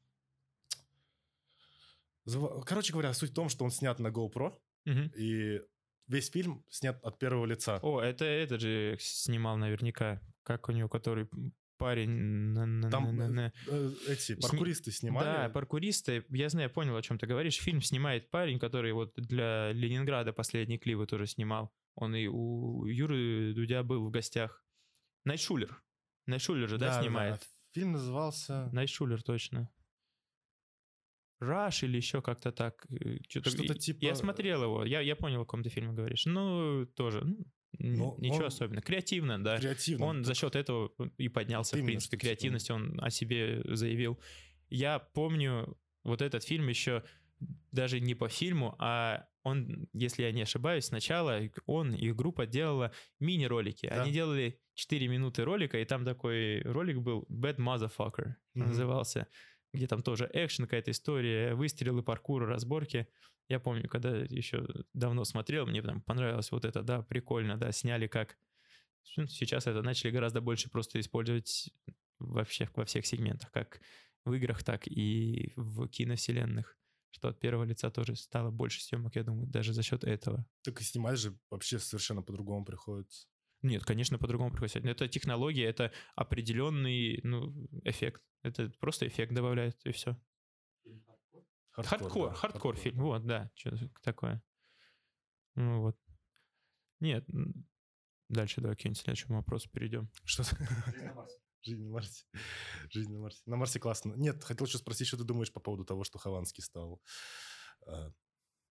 Короче говоря, суть в том, что он снят на GoPro, угу. и весь фильм снят от первого лица. О, это этот же снимал наверняка. Как у него, который парень... Там на, э, эти паркуристы Сни... снимали. Да, паркуристы. Я знаю, я понял, о чем ты говоришь. Фильм снимает парень, который вот для Ленинграда последний клипы тоже снимал. Он и у Юры Дудя был в гостях. Найшулер. Найшулер же, да, да снимает? Да. Фильм назывался... Найшулер, точно. Раш или еще как-то так. Э, что-то, Что-то типа... Я смотрел его, я, я понял, о каком ты фильме говоришь. Ну, тоже. Ну, но Ничего особенного. Креативно, да. Креативно. Он за счет этого и поднялся, Именно, в принципе, креативность, он о себе заявил. Я помню вот этот фильм еще даже не по фильму, а он, если я не ошибаюсь, сначала он и группа делала мини-ролики. Да. Они делали 4 минуты ролика, и там такой ролик был Bad Motherfucker mm-hmm. назывался, где там тоже экшен, какая-то история, выстрелы, паркур, разборки. Я помню, когда еще давно смотрел, мне там понравилось вот это, да, прикольно, да, сняли как... Ну, сейчас это начали гораздо больше просто использовать вообще во всех сегментах, как в играх, так и в киновселенных что от первого лица тоже стало больше съемок, я думаю, даже за счет этого. Так и снимать же вообще совершенно по-другому приходится. Нет, конечно, по-другому приходится. Это технология, это определенный ну, эффект. Это просто эффект добавляет, и все. Хардкор, хардкор, да, хардкор фильм. Вот, да, что такое. Ну вот. Нет, дальше давай к следующему вопросу перейдем. Что Жизнь на Марсе. Жизнь на Марсе. На Марсе классно. Нет, хотел еще спросить, что ты думаешь по поводу того, что Хованский стал, э,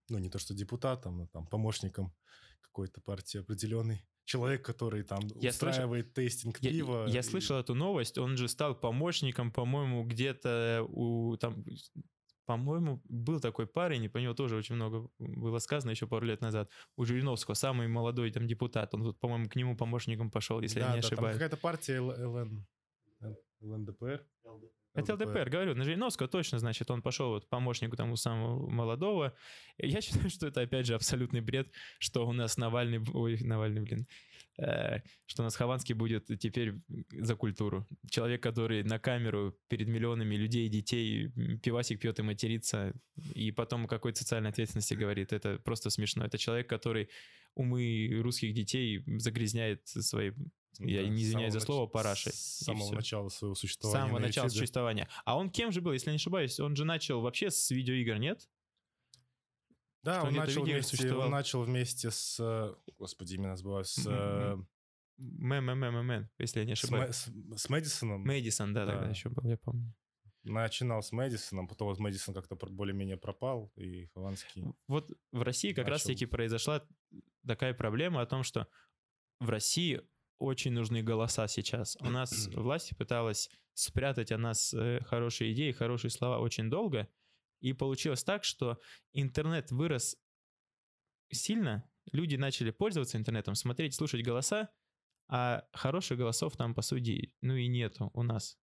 ну, не то что депутатом, но там помощником какой-то партии определенной. Человек, который там я устраивает слышал, тестинг пива. Я, я и... слышал эту новость. Он же стал помощником, по-моему, где-то у там по-моему, был такой парень, и по нему тоже очень много было сказано еще пару лет назад, у Жириновского, самый молодой там депутат, он, вот, по-моему, к нему помощником пошел, если да, я не да, ошибаюсь. какая-то партия ЛН, ЛНДПР? Это ЛДПР, говорю, на Жириновского точно, значит, он пошел вот помощнику тому самого молодого. Я считаю, что это, опять же, абсолютный бред, что у нас Навальный, ой, Навальный, блин, э, что у нас Хованский будет теперь за культуру. Человек, который на камеру перед миллионами людей, детей пивасик пьет и матерится, и потом какой-то социальной ответственности говорит. Это просто смешно. Это человек, который умы русских детей загрязняет своей я да, не извиняюсь за слово, парашей. С самого начала своего существования. С самого начала существования. А он кем же был, если не ошибаюсь? Он же начал вообще с видеоигр, нет? Да, он начал, вместе, он начал вместе с... Э, господи, именно забываю. С... Мэн, если я не ошибаюсь. С, с Мэдисоном? Мэдисон, да, да, тогда еще был, я помню. Начинал с Мэдисоном, потом вот Мэдисон как-то более-менее пропал, и Хованский... Вот в России как раз-таки произошла такая проблема о том, что в России очень нужны голоса сейчас. У нас власть пыталась спрятать о нас э, хорошие идеи, хорошие слова очень долго, и получилось так, что интернет вырос сильно, люди начали пользоваться интернетом, смотреть, слушать голоса, а хороших голосов там, по сути, ну и нету у нас.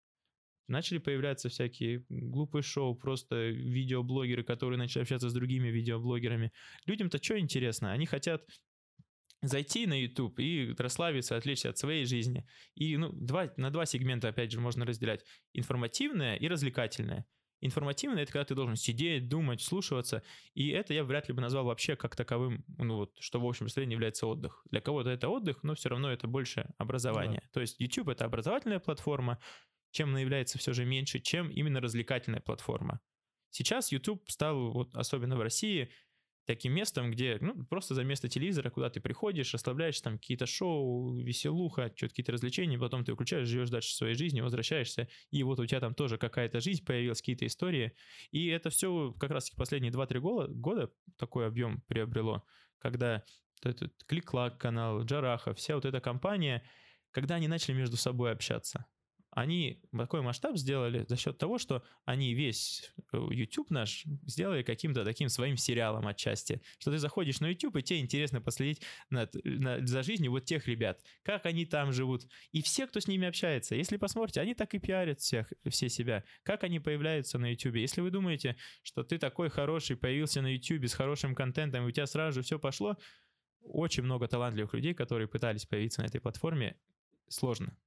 Начали появляться всякие глупые шоу, просто видеоблогеры, которые начали общаться с другими видеоблогерами. Людям-то что интересно? Они хотят зайти на YouTube и расслабиться, отвлечься от своей жизни. И ну, два, на два сегмента, опять же, можно разделять. Информативное и развлекательное. Информативное — это когда ты должен сидеть, думать, слушаться. И это я вряд ли бы назвал вообще как таковым, ну вот, что в общем представлении является отдых. Для кого-то это отдых, но все равно это больше образование. Да. То есть YouTube — это образовательная платформа, чем она является все же меньше, чем именно развлекательная платформа. Сейчас YouTube стал, вот особенно в России, таким местом, где, ну, просто за место телевизора, куда ты приходишь, расслабляешься, там какие-то шоу, веселуха, что-то какие-то развлечения, потом ты выключаешь, живешь дальше своей жизнью, возвращаешься, и вот у тебя там тоже какая-то жизнь появилась, какие-то истории, и это все как раз последние 2-3 года, года такой объем приобрело, когда этот Клик-Клак канал, Джараха, вся вот эта компания, когда они начали между собой общаться они такой масштаб сделали за счет того, что они весь э, YouTube наш сделали каким-то таким своим сериалом отчасти. Что ты заходишь на YouTube, и тебе интересно последить над, над, за жизнью вот тех ребят, как они там живут. И все, кто с ними общается, если посмотрите, они так и пиарят всех, все себя. Как они появляются на YouTube. Если вы думаете, что ты такой хороший, появился на YouTube с хорошим контентом, и у тебя сразу же все пошло, очень много талантливых людей, которые пытались появиться на этой платформе, сложно.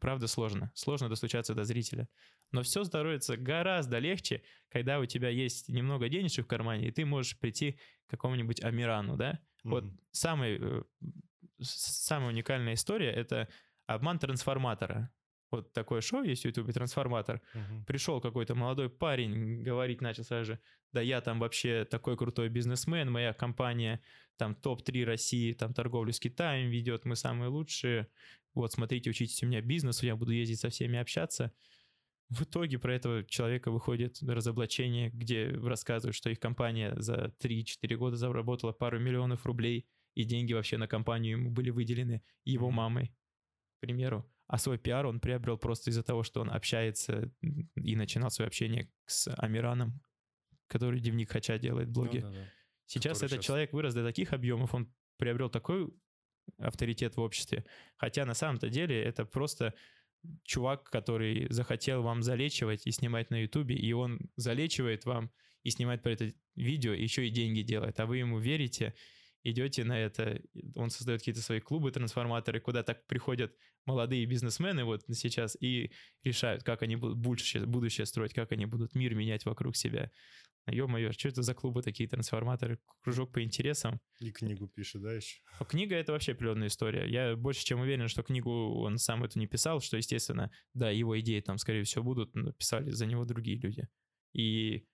Правда сложно. Сложно достучаться до зрителя. Но все становится гораздо легче, когда у тебя есть немного денежек в кармане, и ты можешь прийти к какому-нибудь Амирану, да? Mm-hmm. Вот самый, э, самая уникальная история — это обман трансформатора. Вот такое шоу есть в Ютубе «Трансформатор». Uh-huh. Пришел какой-то молодой парень, говорить начал сразу же, да я там вообще такой крутой бизнесмен, моя компания там топ-3 России, там торговлю с Китаем ведет, мы самые лучшие, вот, смотрите, учитесь у меня бизнесу, я буду ездить со всеми общаться. В итоге про этого человека выходит разоблачение, где рассказывают, что их компания за 3-4 года заработала пару миллионов рублей, и деньги вообще на компанию ему были выделены его мамой, к примеру. А свой пиар он приобрел просто из-за того, что он общается и начинал свое общение с Амираном, который дневник Хача делает в блоге. Ну, да, да. Сейчас который этот сейчас... человек вырос до таких объемов, он приобрел такой авторитет в обществе. Хотя на самом-то деле это просто чувак, который захотел вам залечивать и снимать на Ютубе, и он залечивает вам и снимает про это видео, еще и деньги делает, а вы ему верите, идете на это, он создает какие-то свои клубы, трансформаторы, куда так приходят молодые бизнесмены вот сейчас и решают, как они будут будущее, будущее строить, как они будут мир менять вокруг себя. Ё-моё, что это за клубы такие, трансформаторы, кружок по интересам. И книгу пишет, да, еще? А книга — это вообще определенная история. Я больше чем уверен, что книгу он сам это не писал, что, естественно, да, его идеи там, скорее всего, будут, но писали за него другие люди. И...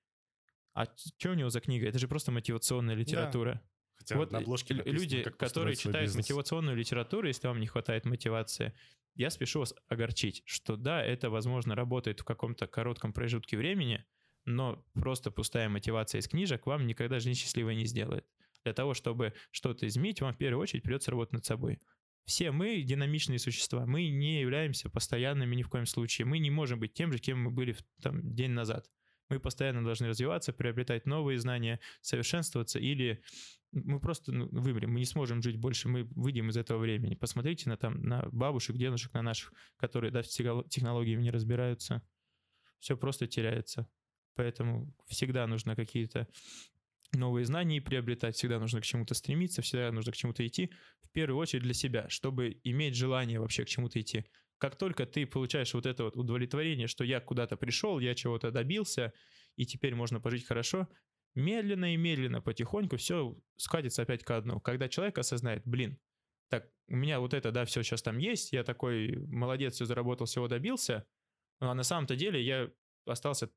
А что у него за книга? Это же просто мотивационная литература. Да. Хотя вот на обложке написано, люди, которые читают бизнес. мотивационную литературу, если вам не хватает мотивации, я спешу вас огорчить, что да, это, возможно, работает в каком-то коротком промежутке времени, но просто пустая мотивация из книжек вам никогда жизнь счастливой не сделает. Для того, чтобы что-то изменить, вам в первую очередь придется работать над собой. Все мы динамичные существа, мы не являемся постоянными ни в коем случае, мы не можем быть тем же, кем мы были там, день назад. Мы постоянно должны развиваться, приобретать новые знания, совершенствоваться или мы просто ну, выберем, мы не сможем жить больше, мы выйдем из этого времени. Посмотрите на, там, на бабушек, дедушек, на наших, которые да, технологиями не разбираются. Все просто теряется. Поэтому всегда нужно какие-то новые знания приобретать, всегда нужно к чему-то стремиться, всегда нужно к чему-то идти, в первую очередь для себя, чтобы иметь желание вообще к чему-то идти. Как только ты получаешь вот это вот удовлетворение, что я куда-то пришел, я чего-то добился, и теперь можно пожить хорошо, медленно и медленно, потихоньку все скатится опять к одному. Когда человек осознает, блин, так, у меня вот это, да, все сейчас там есть, я такой молодец, все заработал, всего добился, а на самом-то деле я остался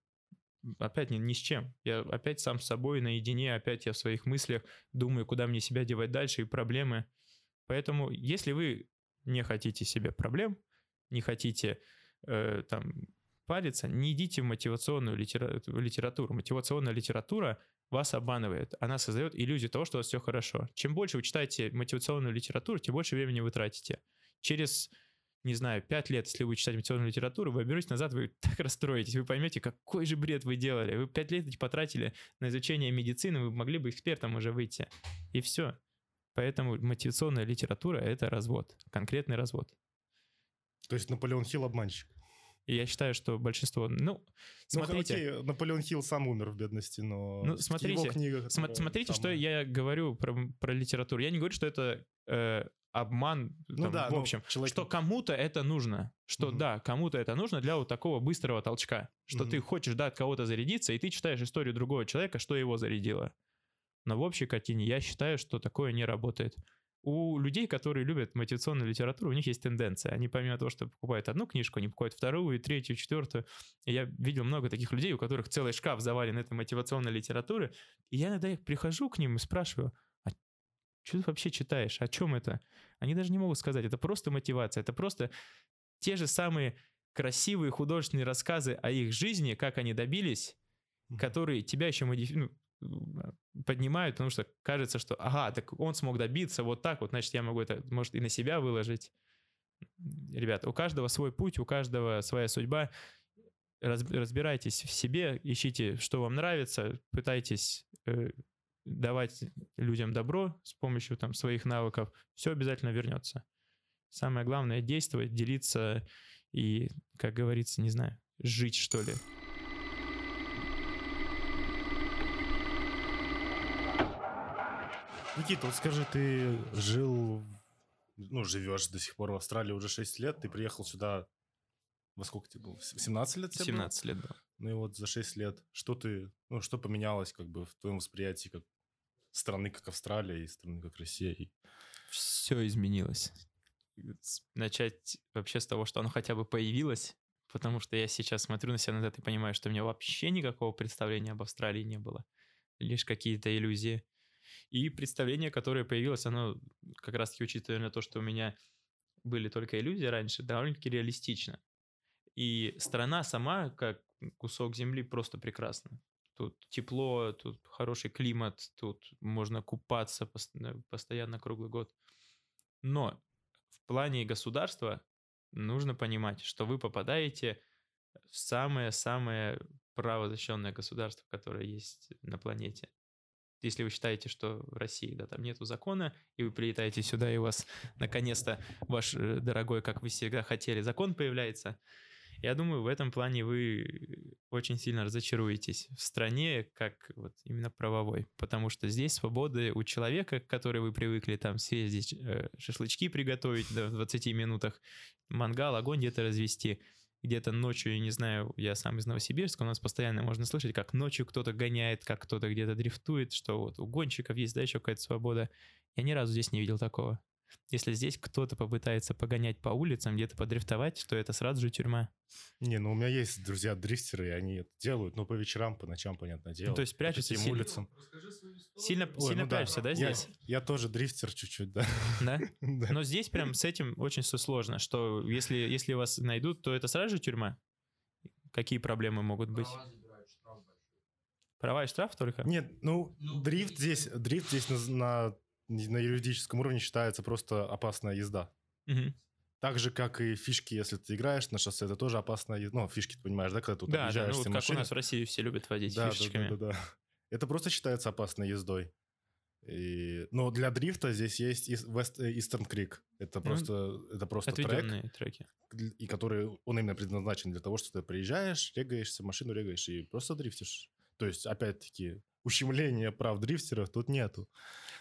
опять ни, ни с чем. Я опять сам с собой наедине, опять я в своих мыслях думаю, куда мне себя девать дальше и проблемы. Поэтому, если вы не хотите себе проблем, не хотите э, там париться, не идите в мотивационную литературу. Мотивационная литература вас обманывает. Она создает иллюзию того, что у вас все хорошо. Чем больше вы читаете мотивационную литературу, тем больше времени вы тратите. Через, не знаю, пять лет, если вы читаете мотивационную литературу, вы обернетесь назад, вы так расстроитесь, вы поймете, какой же бред вы делали. Вы пять лет потратили на изучение медицины, вы могли бы экспертом уже выйти. И все. Поэтому мотивационная литература — это развод, конкретный развод. То есть Наполеон Хилл обманщик? И я считаю, что большинство... Ну, ну смотрите... Ну, окей, Наполеон Хилл сам умер в бедности, но... Ну, смотрите, его книга, см- смотрите, что я говорю про, про литературу. Я не говорю, что это э, обман, ну, там, да, в ну, общем, человек... что кому-то это нужно, что угу. да, кому-то это нужно для вот такого быстрого толчка, что угу. ты хочешь, да, от кого-то зарядиться, и ты читаешь историю другого человека, что его зарядило. Но в общей картине я считаю, что такое не работает у людей, которые любят мотивационную литературу, у них есть тенденция. Они помимо того, что покупают одну книжку, они покупают вторую, третью, четвертую. И я видел много таких людей, у которых целый шкаф завален этой мотивационной литературы. И я иногда их прихожу к ним и спрашиваю, а что ты вообще читаешь? О чем это? Они даже не могут сказать. Это просто мотивация. Это просто те же самые красивые художественные рассказы о их жизни, как они добились, которые тебя еще модифи... поднимают, потому что кажется, что ага, так он смог добиться вот так вот, значит, я могу это, может, и на себя выложить. Ребята, у каждого свой путь, у каждого своя судьба. Разбирайтесь в себе, ищите, что вам нравится, пытайтесь э, давать людям добро с помощью там своих навыков. Все обязательно вернется. Самое главное действовать, делиться и, как говорится, не знаю, жить что ли. Никита, вот скажи, ты жил, ну, живешь до сих пор в Австралии уже 6 лет, ты приехал сюда, во сколько тебе было? 17 лет тебе 17 было? лет, да. Ну и вот за 6 лет, что ты, ну, что поменялось как бы в твоем восприятии как страны, как Австралия и страны, как Россия? Все изменилось. Начать вообще с того, что оно хотя бы появилось, потому что я сейчас смотрю на себя назад и понимаю, что у меня вообще никакого представления об Австралии не было. Лишь какие-то иллюзии. И представление, которое появилось, оно как раз-таки учитывая на то, что у меня были только иллюзии раньше, довольно-таки реалистично. И страна сама, как кусок земли, просто прекрасна. Тут тепло, тут хороший климат, тут можно купаться постоянно круглый год. Но в плане государства нужно понимать, что вы попадаете в самое-самое правозащищенное государство, которое есть на планете. Если вы считаете, что в России, да, там нету закона, и вы прилетаете сюда, и у вас наконец-то ваш э, дорогой, как вы всегда хотели, закон появляется, я думаю, в этом плане вы очень сильно разочаруетесь в стране, как вот именно правовой, потому что здесь свободы у человека, к которой вы привыкли там съездить, э, шашлычки приготовить в 20 минутах, мангал, огонь где-то развести, где-то ночью, я не знаю, я сам из Новосибирска, у нас постоянно можно слышать, как ночью кто-то гоняет, как кто-то где-то дрифтует, что вот у гонщиков есть, да, еще какая-то свобода. Я ни разу здесь не видел такого. Если здесь кто-то попытается погонять по улицам, где-то подрифтовать, то это сразу же тюрьма. Не, ну у меня есть друзья-дрифтеры, и они это делают, ну по вечерам, по ночам, понятное дело. Ну, то есть прячутся сильно, улицам. Сильно, Ой, сильно ну, прячешься, да, да здесь? Я, я тоже дрифтер чуть-чуть, да. Да? да? Но здесь прям с этим очень все сложно, что если, если вас найдут, то это сразу же тюрьма? Какие проблемы могут быть? Права и штраф только? Нет, ну, ну дрифт здесь, дрифт здесь на, на на юридическом уровне считается просто опасная езда. Угу. Так же, как и фишки, если ты играешь на шоссе, это тоже опасная езда. Ну, фишки, ты понимаешь, да, когда тут да, да, ну, вот как у нас в России все любят водить да, фишечками. Да, да, да, да. Это просто считается опасной ездой. И, но для дрифта здесь есть West э, Eastern Creek. Это ну, просто, это просто трек, треки. и который он именно предназначен для того, что ты приезжаешь, регаешься, машину регаешь и просто дрифтишь. То есть, опять-таки, ущемления прав дрифтеров тут нету.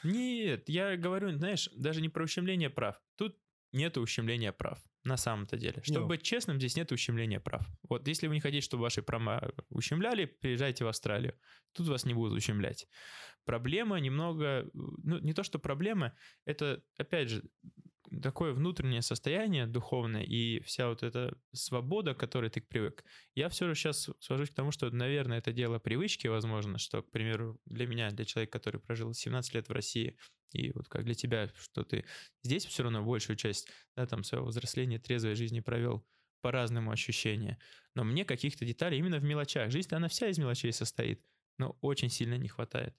Нет, я говорю, знаешь, даже не про ущемление прав. Тут нет ущемления прав, на самом-то деле. Чтобы быть честным, здесь нет ущемления прав. Вот если вы не хотите, чтобы ваши права ущемляли, приезжайте в Австралию. Тут вас не будут ущемлять. Проблема немного... Ну, не то, что проблема, это, опять же, такое внутреннее состояние духовное и вся вот эта свобода, к которой ты привык, я все же сейчас свожусь к тому, что, наверное, это дело привычки, возможно, что, к примеру, для меня, для человека, который прожил 17 лет в России, и вот как для тебя, что ты здесь все равно большую часть, да, там, своего взросления, трезвой жизни провел, по-разному ощущения. Но мне каких-то деталей именно в мелочах. Жизнь, она вся из мелочей состоит, но очень сильно не хватает.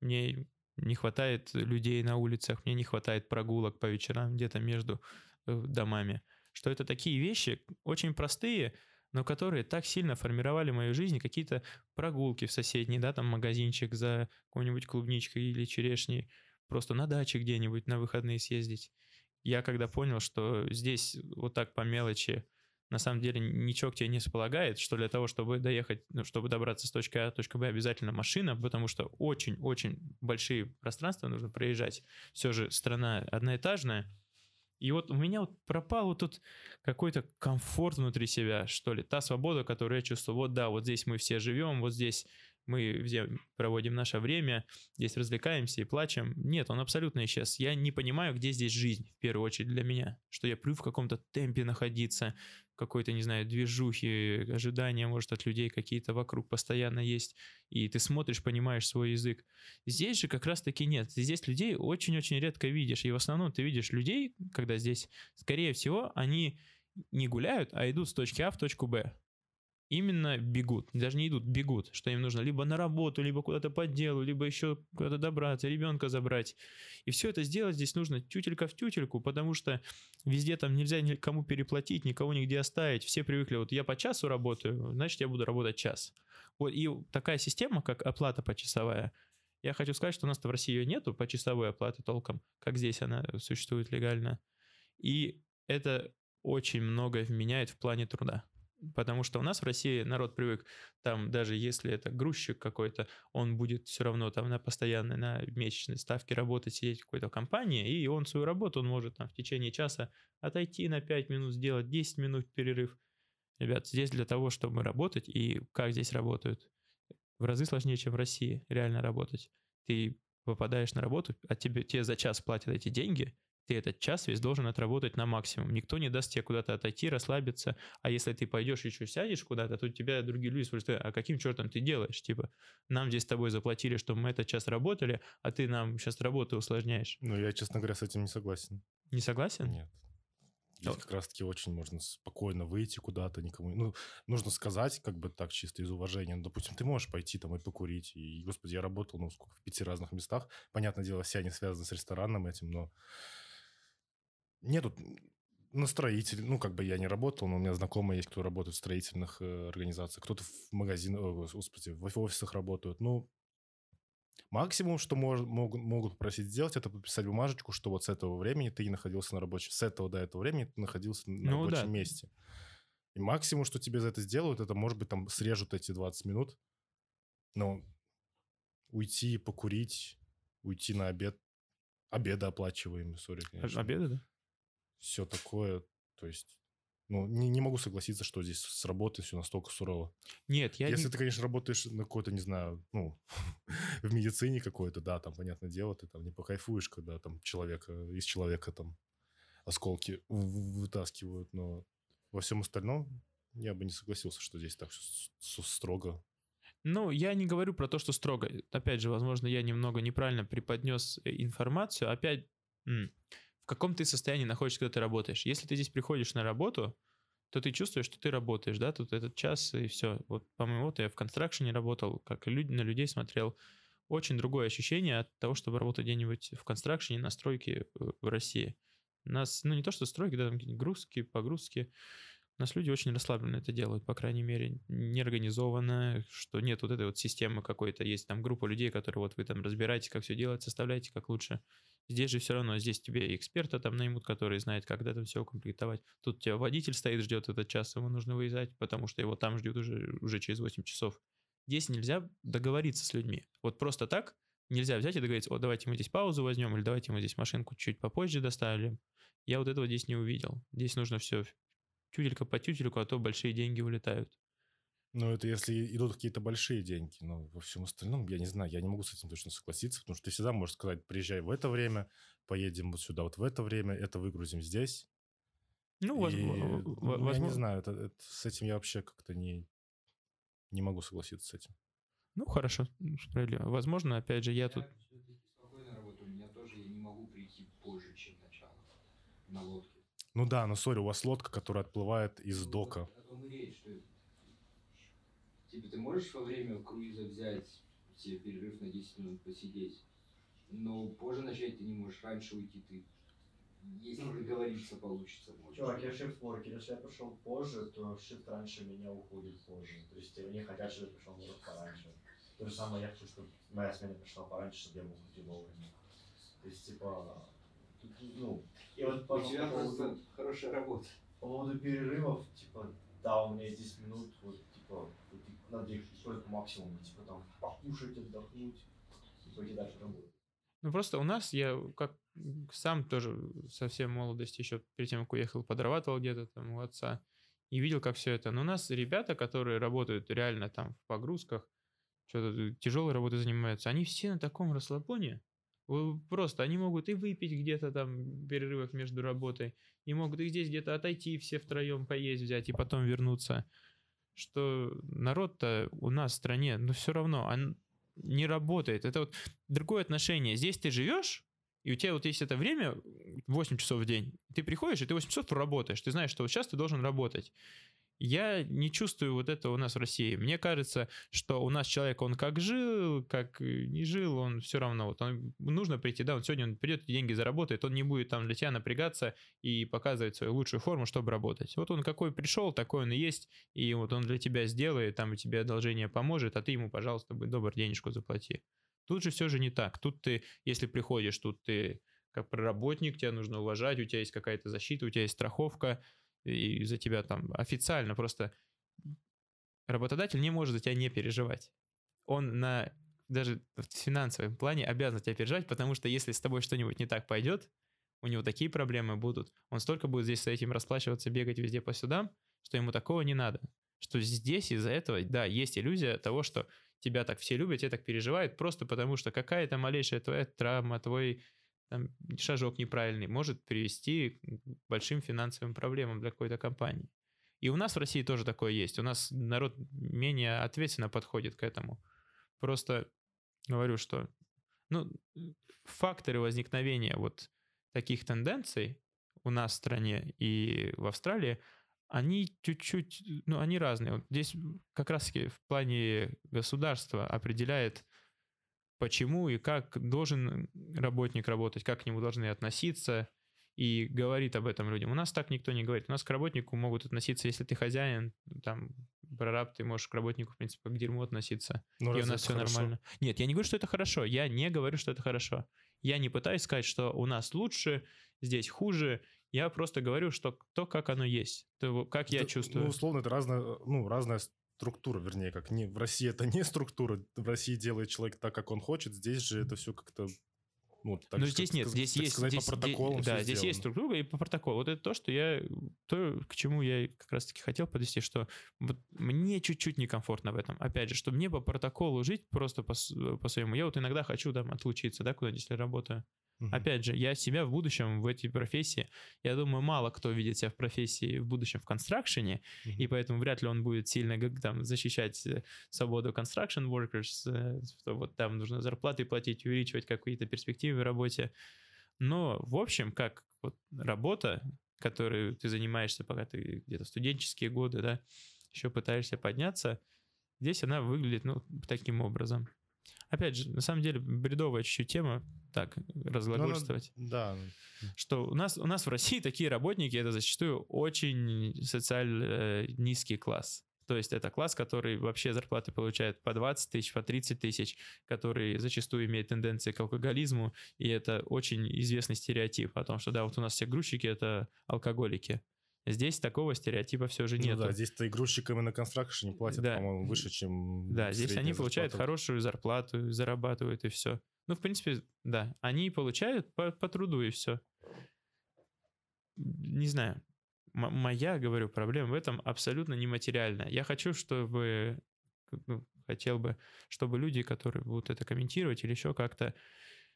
Мне не хватает людей на улицах, мне не хватает прогулок по вечерам где-то между э, домами. Что это такие вещи, очень простые, но которые так сильно формировали мою жизнь, какие-то прогулки в соседний, да, там магазинчик за какой-нибудь клубничкой или черешней, просто на даче где-нибудь на выходные съездить. Я когда понял, что здесь вот так по мелочи на самом деле ничего к тебе не располагает, что для того, чтобы доехать, ну, чтобы добраться с точки А точки Б, обязательно машина, потому что очень-очень большие пространства нужно проезжать. Все же страна одноэтажная. И вот у меня вот пропал вот тут какой-то комфорт внутри себя, что ли, та свобода, которую я чувствую. Вот да, вот здесь мы все живем, вот здесь мы где проводим наше время, здесь развлекаемся и плачем. Нет, он абсолютно исчез. Я не понимаю, где здесь жизнь, в первую очередь для меня. Что я плю в каком-то темпе находиться, какой-то, не знаю, движухи, ожидания, может, от людей какие-то вокруг постоянно есть, и ты смотришь, понимаешь свой язык. Здесь же как раз-таки нет. Здесь людей очень-очень редко видишь, и в основном ты видишь людей, когда здесь, скорее всего, они не гуляют, а идут с точки А в точку Б именно бегут, даже не идут, бегут, что им нужно либо на работу, либо куда-то по делу, либо еще куда-то добраться, ребенка забрать. И все это сделать здесь нужно тютелька в тютельку, потому что везде там нельзя никому переплатить, никого нигде оставить. Все привыкли, вот я по часу работаю, значит я буду работать час. Вот, и такая система, как оплата почасовая, я хочу сказать, что у нас в России ее нету, по часовой оплаты толком, как здесь она существует легально. И это очень многое меняет в плане труда. Потому что у нас в России народ привык, там даже если это грузчик какой-то, он будет все равно там на постоянной, на месячной ставке работать, сидеть в какой-то компании, и он свою работу, он может там в течение часа отойти на 5 минут, сделать 10 минут перерыв. Ребят, здесь для того, чтобы работать, и как здесь работают, в разы сложнее, чем в России реально работать. Ты попадаешь на работу, а тебе, тебе за час платят эти деньги, ты этот час весь должен отработать на максимум. Никто не даст тебе куда-то отойти, расслабиться. А если ты пойдешь еще сядешь куда-то, то тебя другие люди спрашивают, а каким чертом ты делаешь? Типа, нам здесь с тобой заплатили, чтобы мы этот час работали, а ты нам сейчас работу усложняешь. Ну, я, честно говоря, с этим не согласен. Не согласен? Нет. Здесь как раз-таки очень можно спокойно выйти куда-то, никому... Ну, нужно сказать, как бы так, чисто из уважения. Ну, допустим, ты можешь пойти там и покурить. И, господи, я работал, ну, сколько, в пяти разных местах. Понятное дело, все они связаны с ресторанным этим, но Нету на строитель, ну, как бы я не работал, но у меня знакомые есть, кто работает в строительных э, организациях, кто-то в магазинах, господи, в офисах работают. Ну, Максимум, что мож, могут, могут просить сделать, это подписать бумажечку, что вот с этого времени ты находился на рабочем... С этого до этого времени ты находился на ну, рабочем да. месте. И максимум, что тебе за это сделают, это, может быть, там срежут эти 20 минут. Но уйти, покурить, уйти на обед. Обеды оплачиваемые, сори, конечно. Обеды, да? Все такое. То есть ну, не, не могу согласиться, что здесь с работой все настолько сурово. Нет, я Если не... ты, конечно, работаешь на какой-то, не знаю, ну, в медицине какой-то, да, там, понятное дело, ты там не покайфуешь, когда там человека, из человека там осколки вытаскивают, но во всем остальном я бы не согласился, что здесь так все строго. Ну, я не говорю про то, что строго. Опять же, возможно, я немного неправильно преподнес э, информацию. Опять, в каком ты состоянии находишься, когда ты работаешь. Если ты здесь приходишь на работу, то ты чувствуешь, что ты работаешь, да, тут этот час и все. Вот, по-моему, вот я в констракшене работал, как люди, на людей смотрел. Очень другое ощущение от того, чтобы работать где-нибудь в констракшене на стройке э, в России. Нас, ну не то, что стройки, да, там грузки, погрузки. У нас люди очень расслабленно это делают, по крайней мере, неорганизованно, что нет вот этой вот системы какой-то, есть там группа людей, которые вот вы там разбираете, как все делать, составляете как лучше. Здесь же все равно, здесь тебе эксперта там наймут, который знает, как это все укомплектовать. Тут у тебя водитель стоит, ждет этот час, ему нужно выезжать, потому что его там ждет уже, уже через 8 часов. Здесь нельзя договориться с людьми. Вот просто так нельзя взять и договориться, вот давайте мы здесь паузу возьмем, или давайте мы здесь машинку чуть попозже доставим. Я вот этого здесь не увидел. Здесь нужно все тютелька по тютельку, а то большие деньги улетают. Ну, это если идут какие-то большие деньги. Но во всем остальном, я не знаю, я не могу с этим точно согласиться, потому что ты всегда можешь сказать, приезжай в это время, поедем вот сюда вот в это время, это выгрузим здесь. Ну, возможно. Ну, я не знаю, это, это, с этим я вообще как-то не, не могу согласиться с этим. Ну, хорошо, справедливо. Возможно, опять же, я, я тут... спокойно работаю, у меня тоже, я не могу прийти позже, чем начало на лодке. Ну да, но сори, у вас лодка, которая отплывает из ну, дока. О том и речь, что Типа ты можешь во время круиза взять себе перерыв на 10 минут посидеть, но позже начать ты не можешь, раньше уйти ты. Если договориться получится, может. Чувак, я шифт-воркер, если я пришел позже, то шифт раньше меня уходит позже. То есть они хотят, чтобы я пришел может, пораньше. То же самое я хочу, чтобы моя смена пришла пораньше, чтобы я мог уйти вовремя. То есть, типа, ну, и вот по, У тебя по поводу, хорошая работа. По поводу перерывов, типа, да, у меня 10 минут, вот, типа, надо их использовать по максимуму, типа там покушать, отдохнуть и пойти дальше работать. Ну просто у нас, я как сам тоже совсем молодости, еще перед тем, как уехал, подрабатывал где-то там у отца, и видел, как все это. Но у нас ребята, которые работают реально там в погрузках, что-то тяжелой работой занимаются, они все на таком расслабоне, Просто они могут и выпить где-то там в перерывах между работой, и могут и здесь где-то отойти все втроем поесть взять и потом вернуться что народ-то у нас в стране, но все равно он не работает. Это вот другое отношение. Здесь ты живешь, и у тебя вот есть это время, 8 часов в день, ты приходишь, и ты 8 часов работаешь. Ты знаешь, что вот сейчас ты должен работать. Я не чувствую вот этого у нас в России. Мне кажется, что у нас человек, он как жил, как не жил, он все равно, вот он, нужно прийти, да, он сегодня он придет, деньги заработает, он не будет там для тебя напрягаться и показывать свою лучшую форму, чтобы работать. Вот он какой пришел, такой он и есть, и вот он для тебя сделает, там тебе одолжение поможет, а ты ему, пожалуйста, будь добр, денежку заплати. Тут же все же не так. Тут ты, если приходишь, тут ты как проработник, тебя нужно уважать, у тебя есть какая-то защита, у тебя есть страховка, и за тебя там официально просто работодатель не может за тебя не переживать. Он на даже в финансовом плане обязан тебя переживать, потому что если с тобой что-нибудь не так пойдет, у него такие проблемы будут, он столько будет здесь с этим расплачиваться, бегать везде по судам, что ему такого не надо. Что здесь из-за этого, да, есть иллюзия того, что тебя так все любят, тебя так переживают, просто потому что какая-то малейшая твоя травма, твой там, шажок неправильный может привести к большим финансовым проблемам для какой-то компании. И у нас в России тоже такое есть. У нас народ менее ответственно подходит к этому. Просто говорю, что ну, факторы возникновения вот таких тенденций у нас в стране и в Австралии, они чуть-чуть, ну, они разные. Вот здесь как раз-таки в плане государства определяет почему и как должен работник работать, как к нему должны относиться, и говорит об этом людям. У нас так никто не говорит. У нас к работнику могут относиться, если ты хозяин, там, прораб, ты можешь к работнику, в принципе, к дерьму относиться. Ну, и у нас все хорошо? нормально. Нет, я не говорю, что это хорошо. Я не говорю, что это хорошо. Я не пытаюсь сказать, что у нас лучше, здесь хуже. Я просто говорю, что то, как оно есть, то, как я Это, чувствую. Ну, условно, это разная, ну, разная структура, вернее, как не в России это не структура, в России делает человек так, как он хочет, здесь же это все как-то ну, так Но же, здесь как нет, здесь так есть, сказать, здесь, по протоколам здесь- да, здесь есть сделано. структура и по протоколу. Вот это то, что я, то, к чему я как раз-таки хотел подвести, что вот мне чуть-чуть некомфортно в этом. Опять же, что мне по протоколу жить просто по, по своему. Я вот иногда хочу там отлучиться, да, куда-нибудь, если работаю. Мгм. Опять же, я себя в будущем в этой профессии, я думаю, мало кто видит себя в профессии в будущем в констракшене, Мгм. и поэтому вряд ли он будет сильно там защищать э, свободу construction workers, э, что вот там нужно зарплаты платить, увеличивать какие-то перспективы в работе. Но, в общем, как вот работа, которой ты занимаешься, пока ты где-то студенческие годы, да, еще пытаешься подняться, здесь она выглядит, ну, таким образом. Опять же, на самом деле, бредовая чуть-чуть тема, так, Ну, она- разглагольствовать Да, что у нас, у нас в России такие работники, это зачастую очень социально э, низкий класс. То есть это класс, который вообще зарплаты получает по 20 тысяч, по 30 тысяч, который зачастую имеет тенденции к алкоголизму, и это очень известный стереотип о том, что да, вот у нас все грузчики — это алкоголики. Здесь такого стереотипа все же ну нет. да, здесь-то и грузчикам и на констракшене платят, Да. по-моему, выше, чем Да, здесь они средняя получают зарплата. хорошую зарплату, зарабатывают и все. Ну, в принципе, да, они получают по, по труду и все. Не знаю. М- моя, говорю, проблема в этом абсолютно нематериальная. Я хочу, чтобы бы, хотел бы, чтобы люди, которые будут это комментировать или еще как-то,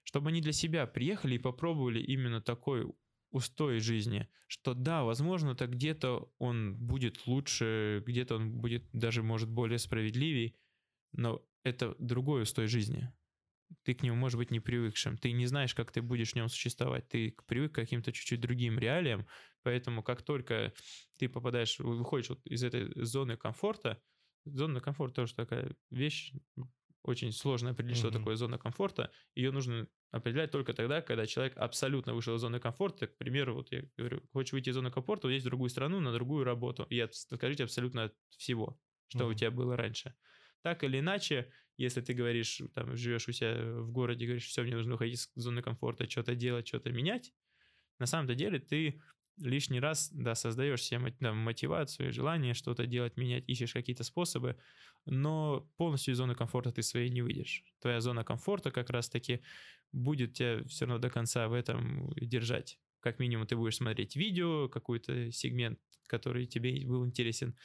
чтобы они для себя приехали и попробовали именно такой устой жизни, что да, возможно, то где-то он будет лучше, где-то он будет даже, может, более справедливей, но это другой устой жизни. Ты к нему, может быть, не привыкшим. Ты не знаешь, как ты будешь в нем существовать. Ты привык к каким-то чуть-чуть другим реалиям. Поэтому как только ты попадаешь, выходишь вот из этой зоны комфорта, зона комфорта тоже такая вещь, очень сложно определить, что Мгм. такое зона комфорта. Ее нужно определять только тогда, когда человек абсолютно вышел из зоны комфорта. К примеру, вот я говорю, хочешь выйти из зоны комфорта, вот есть в другую страну, на другую работу. И от- скажите абсолютно от всего, что у Мгм. тебя было раньше. Так или иначе, если ты говоришь, там, живешь у себя в городе, говоришь, все, мне нужно выходить из зоны комфорта, что-то делать, что-то менять, на самом-то деле ты лишний раз, да, создаешь себе да, мотивацию, желание что-то делать, менять, ищешь какие-то способы, но полностью из зоны комфорта ты своей не выйдешь. Твоя зона комфорта как раз-таки будет тебя все равно до конца в этом держать. Как минимум ты будешь смотреть видео, какой-то сегмент, который тебе был интересен.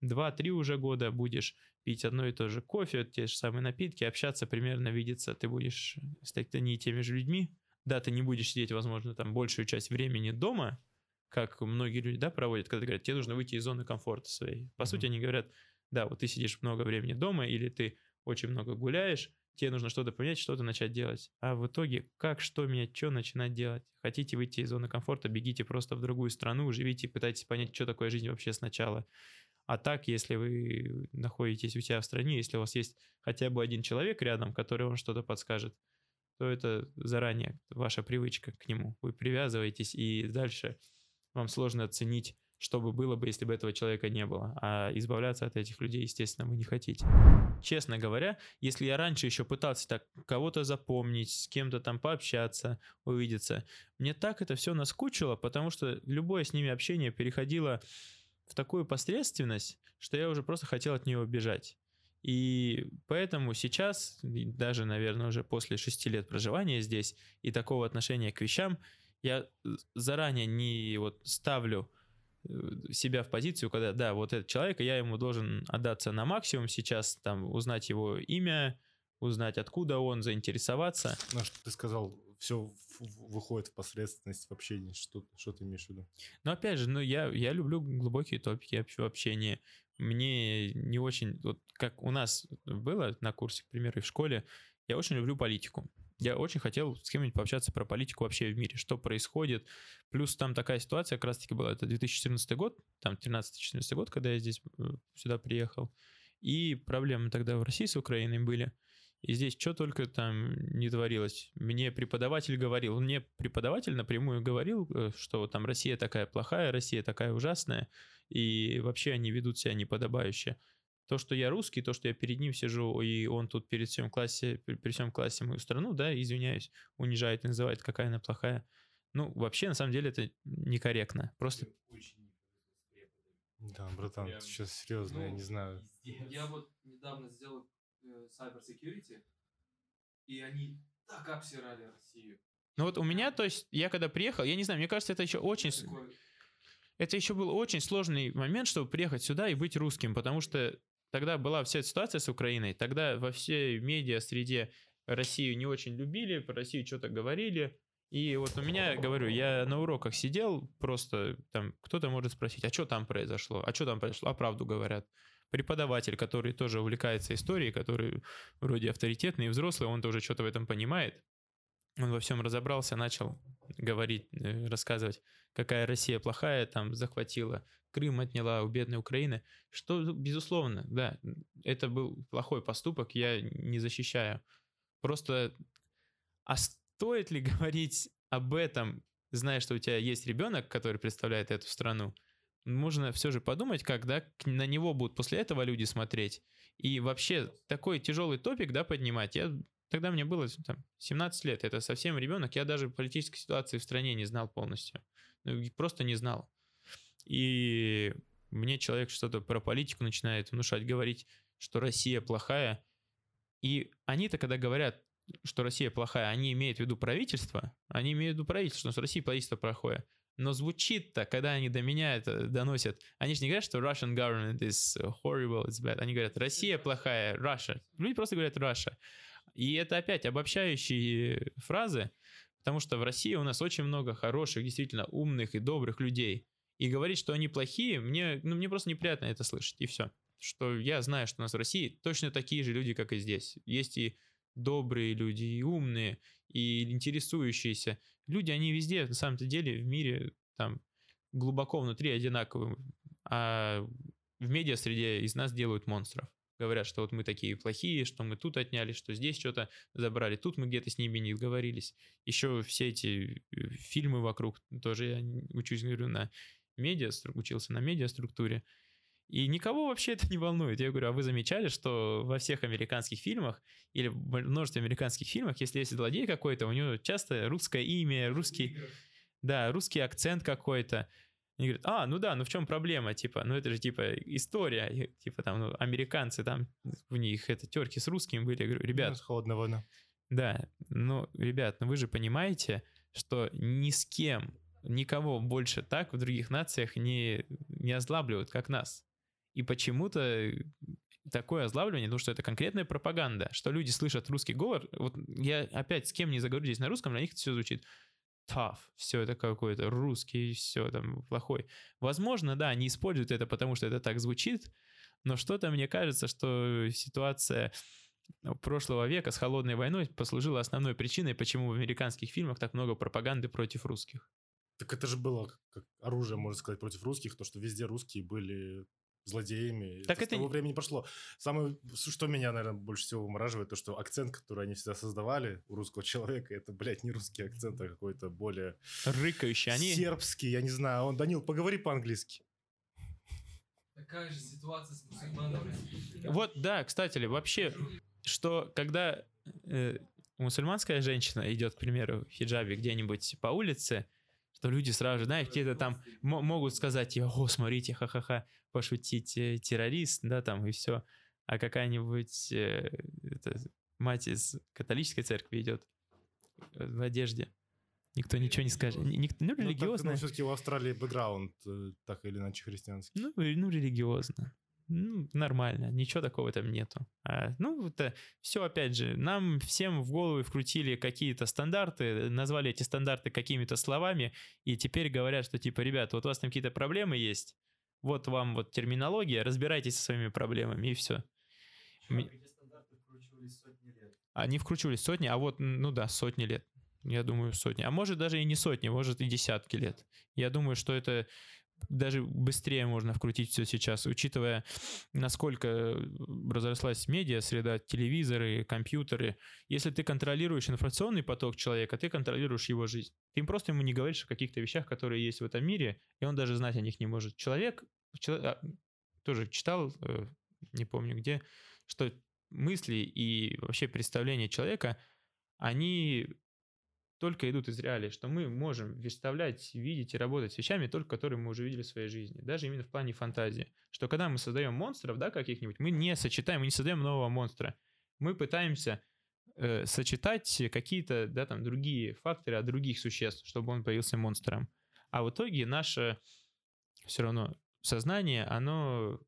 Два-три уже года будешь пить одно и то же кофе, те же самые напитки, общаться примерно, видеться. Ты будешь с и теми же людьми. Да, ты не будешь сидеть, возможно, там большую часть времени дома, как многие люди, да, проводят, когда говорят, тебе нужно выйти из зоны комфорта своей. По Мгм. сути, они говорят, да, вот ты сидишь много времени дома, или ты очень много гуляешь, тебе нужно что-то поменять, что-то начать делать. А в итоге, как, что менять, что начинать делать? Хотите выйти из зоны комфорта, бегите просто в другую страну, живите, пытайтесь понять, что такое жизнь вообще сначала. А так, если вы находитесь у себя в стране, если у вас есть хотя бы один человек рядом, который вам что-то подскажет, то это заранее ваша привычка к нему. Вы привязываетесь, и дальше вам сложно оценить, что бы было бы, если бы этого человека не было. А избавляться от этих людей, естественно, вы не хотите. Честно говоря, если я раньше еще пытался так кого-то запомнить, с кем-то там пообщаться, увидеться, мне так это все наскучило, потому что любое с ними общение переходило в такую посредственность, что я уже просто хотел от нее бежать. И поэтому сейчас, даже, наверное, уже после шести лет проживания здесь и такого отношения к вещам, я заранее не вот ставлю э, себя в позицию, когда, да, вот этот человек, я ему должен отдаться на максимум сейчас, там, узнать его имя, узнать, откуда он, заинтересоваться. Ну, что ты сказал, все выходит в посредственность в общении. Что, что ты имеешь в виду? Но опять же, ну, я, я люблю глубокие топики в общении. Мне не очень, вот как у нас было на курсе, к примеру, и в школе, я очень люблю политику. Я очень хотел с кем-нибудь пообщаться про политику вообще в мире, что происходит. Плюс там такая ситуация как раз-таки была, это 2014 год, там 13-14 год, когда я здесь сюда приехал. И проблемы тогда в России с Украиной были. И здесь что только там не творилось. Мне преподаватель говорил, мне преподаватель напрямую говорил, э, что там Россия такая плохая, Россия такая ужасная, и вообще они ведут себя неподобающе. То, что я русский, то, что я перед ним сижу, и он тут перед всем классе, при всем классе мою страну, да, извиняюсь, унижает и называет, какая она плохая. Ну, вообще, на самом деле, это некорректно. Просто... Да, братан, Прям... сейчас серьезно, ну, я не знаю. Я вот недавно сделал э, cyber security, и они так обсирали Россию. Ну вот у меня, то есть, я когда приехал, я не знаю, мне кажется, это еще очень... Такое... Это еще был очень сложный момент, чтобы приехать сюда и быть русским, потому что тогда была вся ситуация с Украиной, тогда во всей медиа среде Россию не очень любили, про Россию что-то говорили, и вот у меня, говорю, я на уроках сидел, просто там кто-то может спросить, а что там произошло, а что там произошло, а правду говорят. Преподаватель, который тоже увлекается историей, который вроде авторитетный и взрослый, он тоже что-то в этом понимает. Он во всем разобрался, начал говорить, э, рассказывать, какая Россия плохая, там захватила Крым, отняла у бедной Украины. Что, безусловно, да, это был плохой поступок, я не защищаю. Просто а стоит ли говорить об этом, зная, что у тебя есть ребенок, который представляет эту страну? Можно все же подумать, когда на него будут после этого люди смотреть. И вообще такой тяжелый топик, да, поднимать. Я Тогда мне было там, 17 лет, это совсем ребенок, я даже политической ситуации в стране не знал полностью. Ну, просто не знал. И мне человек что-то про политику начинает внушать, говорить, что Россия плохая. И они-то, когда говорят, что Россия плохая, они имеют в виду правительство, они имеют в виду правительство, что Россия правительство плохое. Но звучит-то, когда они до меня это доносят, они же не говорят, что Russian government is horrible, it's bad. Они говорят, Россия плохая, Russia. Люди просто говорят Russia. И это опять обобщающие фразы, потому что в России у нас очень много хороших, действительно умных и добрых людей. И говорить, что они плохие, мне, ну, мне просто неприятно это слышать, и все. Что я знаю, что у нас в России точно такие же люди, как и здесь. Есть и добрые люди, и умные, и интересующиеся. Люди, они везде, на самом-то деле, в мире там глубоко внутри одинаковые. А в медиа среде из нас делают монстров. Говорят, что вот мы такие плохие, что мы тут отняли, что здесь что-то забрали, тут мы где-то с ними не договорились. Еще все эти э, фильмы вокруг, тоже я учусь, говорю, на медиа, учился на медиа-структуре. И никого вообще это не волнует. Я говорю, а вы замечали, что во всех американских фильмах или в множестве американских фильмах, если есть злодей какой-то, у него часто русское имя, русский, да, русский акцент какой-то. Они говорят, а, ну да, ну в чем проблема, типа, ну это же типа история, типа там, ну, американцы там, у них это терки с русскими были, я говорю, ребят. Ну, с холодной войны. Да, ну, ребят, ну вы же понимаете, что ни с кем, никого больше так в других нациях не, не озлабливают, как нас. И почему-то такое озлавливание, потому что это конкретная пропаганда, что люди слышат русский говор. Вот я опять с кем не заговорю здесь на русском, для них это все звучит tough, все это какой-то русский, все там плохой. Возможно, да, они используют это, потому что это так звучит, но что-то мне кажется, что ситуация прошлого века с холодной войной послужила основной причиной, почему в американских фильмах так много пропаганды против русских. Так это же было как оружие, можно сказать, против русских, то, что везде русские были злодеями. Так это, это... с того времени прошло. Самое, что меня, наверное, больше всего вымораживает, то, что акцент, который они всегда создавали у русского человека, это, блядь, не русский акцент, а какой-то более... Рыкающий. Они... Сербский, я не знаю. Он, Данил, поговори по-английски. Такая же ситуация с мусульманами. Вот, да, кстати, вообще, что когда э, мусульманская женщина идет, к примеру, в хиджабе где-нибудь по улице, что люди сразу же, знаешь, где-то там могут сказать, о, смотрите, ха-ха-ха, пошутить э, террорист, да, там и все. А какая-нибудь э, это, мать из католической церкви идет в одежде. Никто ничего не скажет. Ник, ну, религиозно. Ну, все-таки в Австралии бэкграунд э, так или иначе христианский. Ну, ну религиозно. Ну, нормально, ничего такого там нету. А, ну, это все, опять же, нам всем в голову вкрутили какие-то стандарты, назвали эти стандарты какими-то словами, и теперь говорят, что типа, ребят, вот у вас там какие-то проблемы есть, вот вам вот терминология, разбирайтесь со своими проблемами, и все. Чувак, Они вкручивались сотни, а вот, ну да, сотни лет. Я думаю, сотни. А может даже и не сотни, может и десятки лет. Я думаю, что это даже быстрее можно вкрутить все сейчас, учитывая, насколько разрослась медиа, среда, телевизоры, компьютеры. Если ты контролируешь информационный поток человека, ты контролируешь его жизнь. Ты просто ему не говоришь о каких-то вещах, которые есть в этом мире, и он даже знать о них не может. Человек, человек а, тоже читал, э, не помню где, что мысли и вообще представления человека, они только идут из реалий, что мы можем выставлять, видеть и работать с вещами, только которые мы уже видели в своей жизни, даже именно в плане фантазии. Что когда мы создаем монстров, да, каких-нибудь, мы не сочетаем, мы не создаем нового монстра. Мы пытаемся э, сочетать какие-то, да, там, другие факторы от других существ, чтобы он появился монстром. А в итоге наше все равно сознание, оно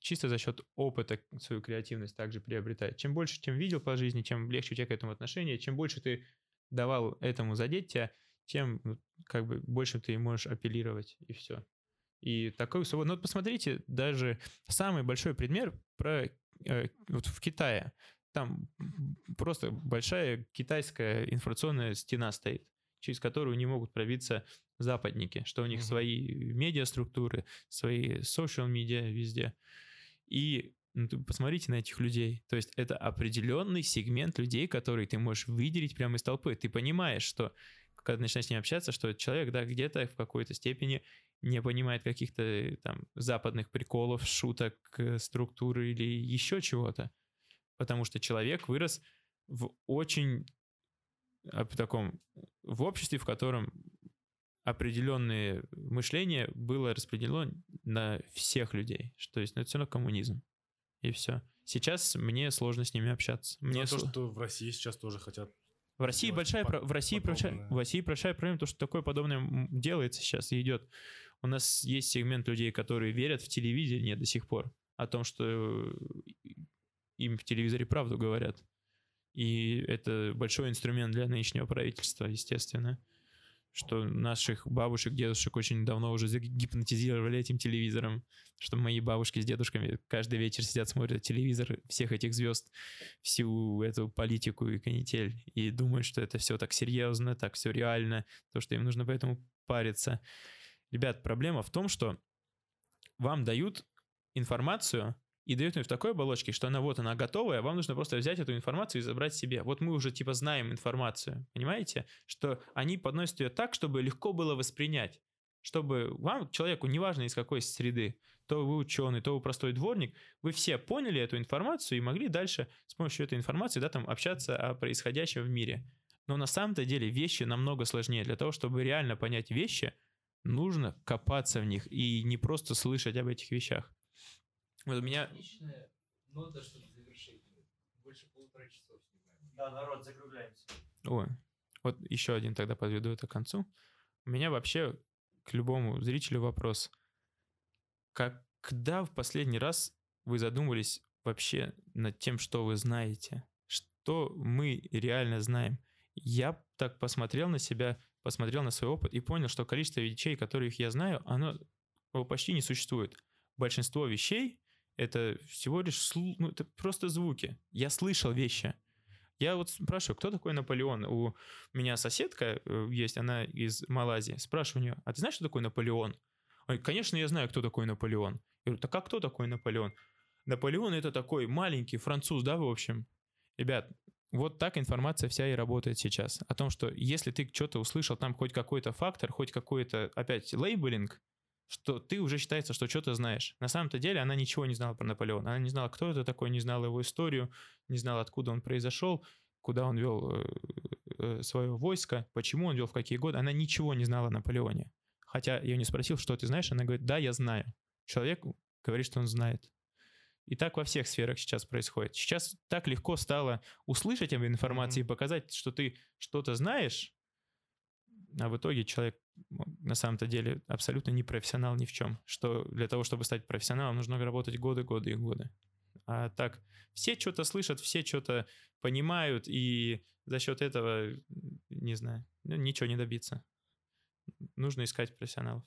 чисто за счет опыта свою креативность также приобретает. Чем больше, чем видел по жизни, чем легче у тебя к этому отношение, чем больше ты давал этому задеть тебя, тем как бы больше ты можешь апеллировать, и все. И такой свобод. Ну вот посмотрите, даже самый большой пример про э, вот в Китае. Там просто большая китайская информационная стена стоит, через которую не могут пробиться западники, что у них mm-hmm. свои медиаструктуры, свои social медиа везде. И посмотрите на этих людей. То есть это определенный сегмент людей, который ты можешь выделить прямо из толпы. Ты понимаешь, что когда начинаешь с ним общаться, что человек, да, где-то в какой-то степени не понимает каких-то там западных приколов, шуток, э, структуры или еще чего-то. Потому что человек вырос в очень в таком, в обществе, в котором определенное мышление было распределено на всех людей. Что есть, ну, это все равно коммунизм и все. Сейчас мне сложно с ними общаться. Ну, мне то, что в России сейчас тоже хотят в России большая, по- в, России большая, в России большая проблема, то, что такое подобное делается сейчас и идет. У нас есть сегмент людей, которые верят в телевидение до сих пор, о том, что им в телевизоре правду говорят. И это большой инструмент для нынешнего правительства, естественно что наших бабушек, дедушек очень давно уже гипнотизировали этим телевизором, что мои бабушки с дедушками каждый вечер сидят, смотрят телевизор всех этих звезд, всю эту политику и канитель, и думают, что это все так серьезно, так все реально, то, что им нужно поэтому париться. Ребят, проблема в том, что вам дают информацию, и дает ее в такой оболочке, что она вот она готовая, вам нужно просто взять эту информацию и забрать себе. Вот мы уже типа знаем информацию, понимаете? Что они подносят ее так, чтобы легко было воспринять. Чтобы вам, человеку, неважно из какой среды, то вы ученый, то вы простой дворник, вы все поняли эту информацию и могли дальше с помощью этой информации, да, там, общаться о происходящем в мире. Но на самом-то деле вещи намного сложнее. Для того, чтобы реально понять вещи, нужно копаться в них и не просто слышать об этих вещах. Вот у меня... Отличная нота, чтобы завершить. Больше полутора часов снимаем. Да, народ, закругляемся. Ой, вот еще один тогда подведу это к концу. У меня вообще к любому зрителю вопрос. Как, когда в последний раз вы задумывались вообще над тем, что вы знаете? Что мы реально знаем? Я так посмотрел на себя, посмотрел на свой опыт и понял, что количество вещей, которых я знаю, оно почти не существует. Большинство вещей это всего лишь, ну, это просто звуки. Я слышал вещи. Я вот спрашиваю, кто такой Наполеон? У меня соседка э, есть, она из Малайзии. Спрашиваю у нее, а ты знаешь, что такое Наполеон? Ой, конечно, я знаю, кто такой Наполеон. Я говорю, так а кто такой Наполеон? Наполеон это такой маленький француз, да, в общем? Ребят, вот так информация вся и работает сейчас. О том, что если ты что-то услышал, там хоть какой-то фактор, хоть какой-то, опять, лейблинг, что ты уже считается, что что-то знаешь. На самом-то деле она ничего не знала про Наполеона. Она не знала, кто это такой, не знала его историю, не знала, откуда он произошел, куда он вел э, э, свое войско, почему он вел, в какие годы. Она ничего не знала о Наполеоне. Хотя я не спросил, что ты знаешь, она говорит, да, я знаю. Человек говорит, что он знает. И так во всех сферах сейчас происходит. Сейчас так легко стало услышать об информации mm-hmm. и показать, что ты что-то знаешь, а в итоге человек на самом-то деле абсолютно не профессионал ни в чем. Что для того, чтобы стать профессионалом, нужно работать годы, годы и годы. А так, все что-то слышат, все что-то понимают, и за счет этого, не знаю, ну, ничего не добиться. Нужно искать профессионалов.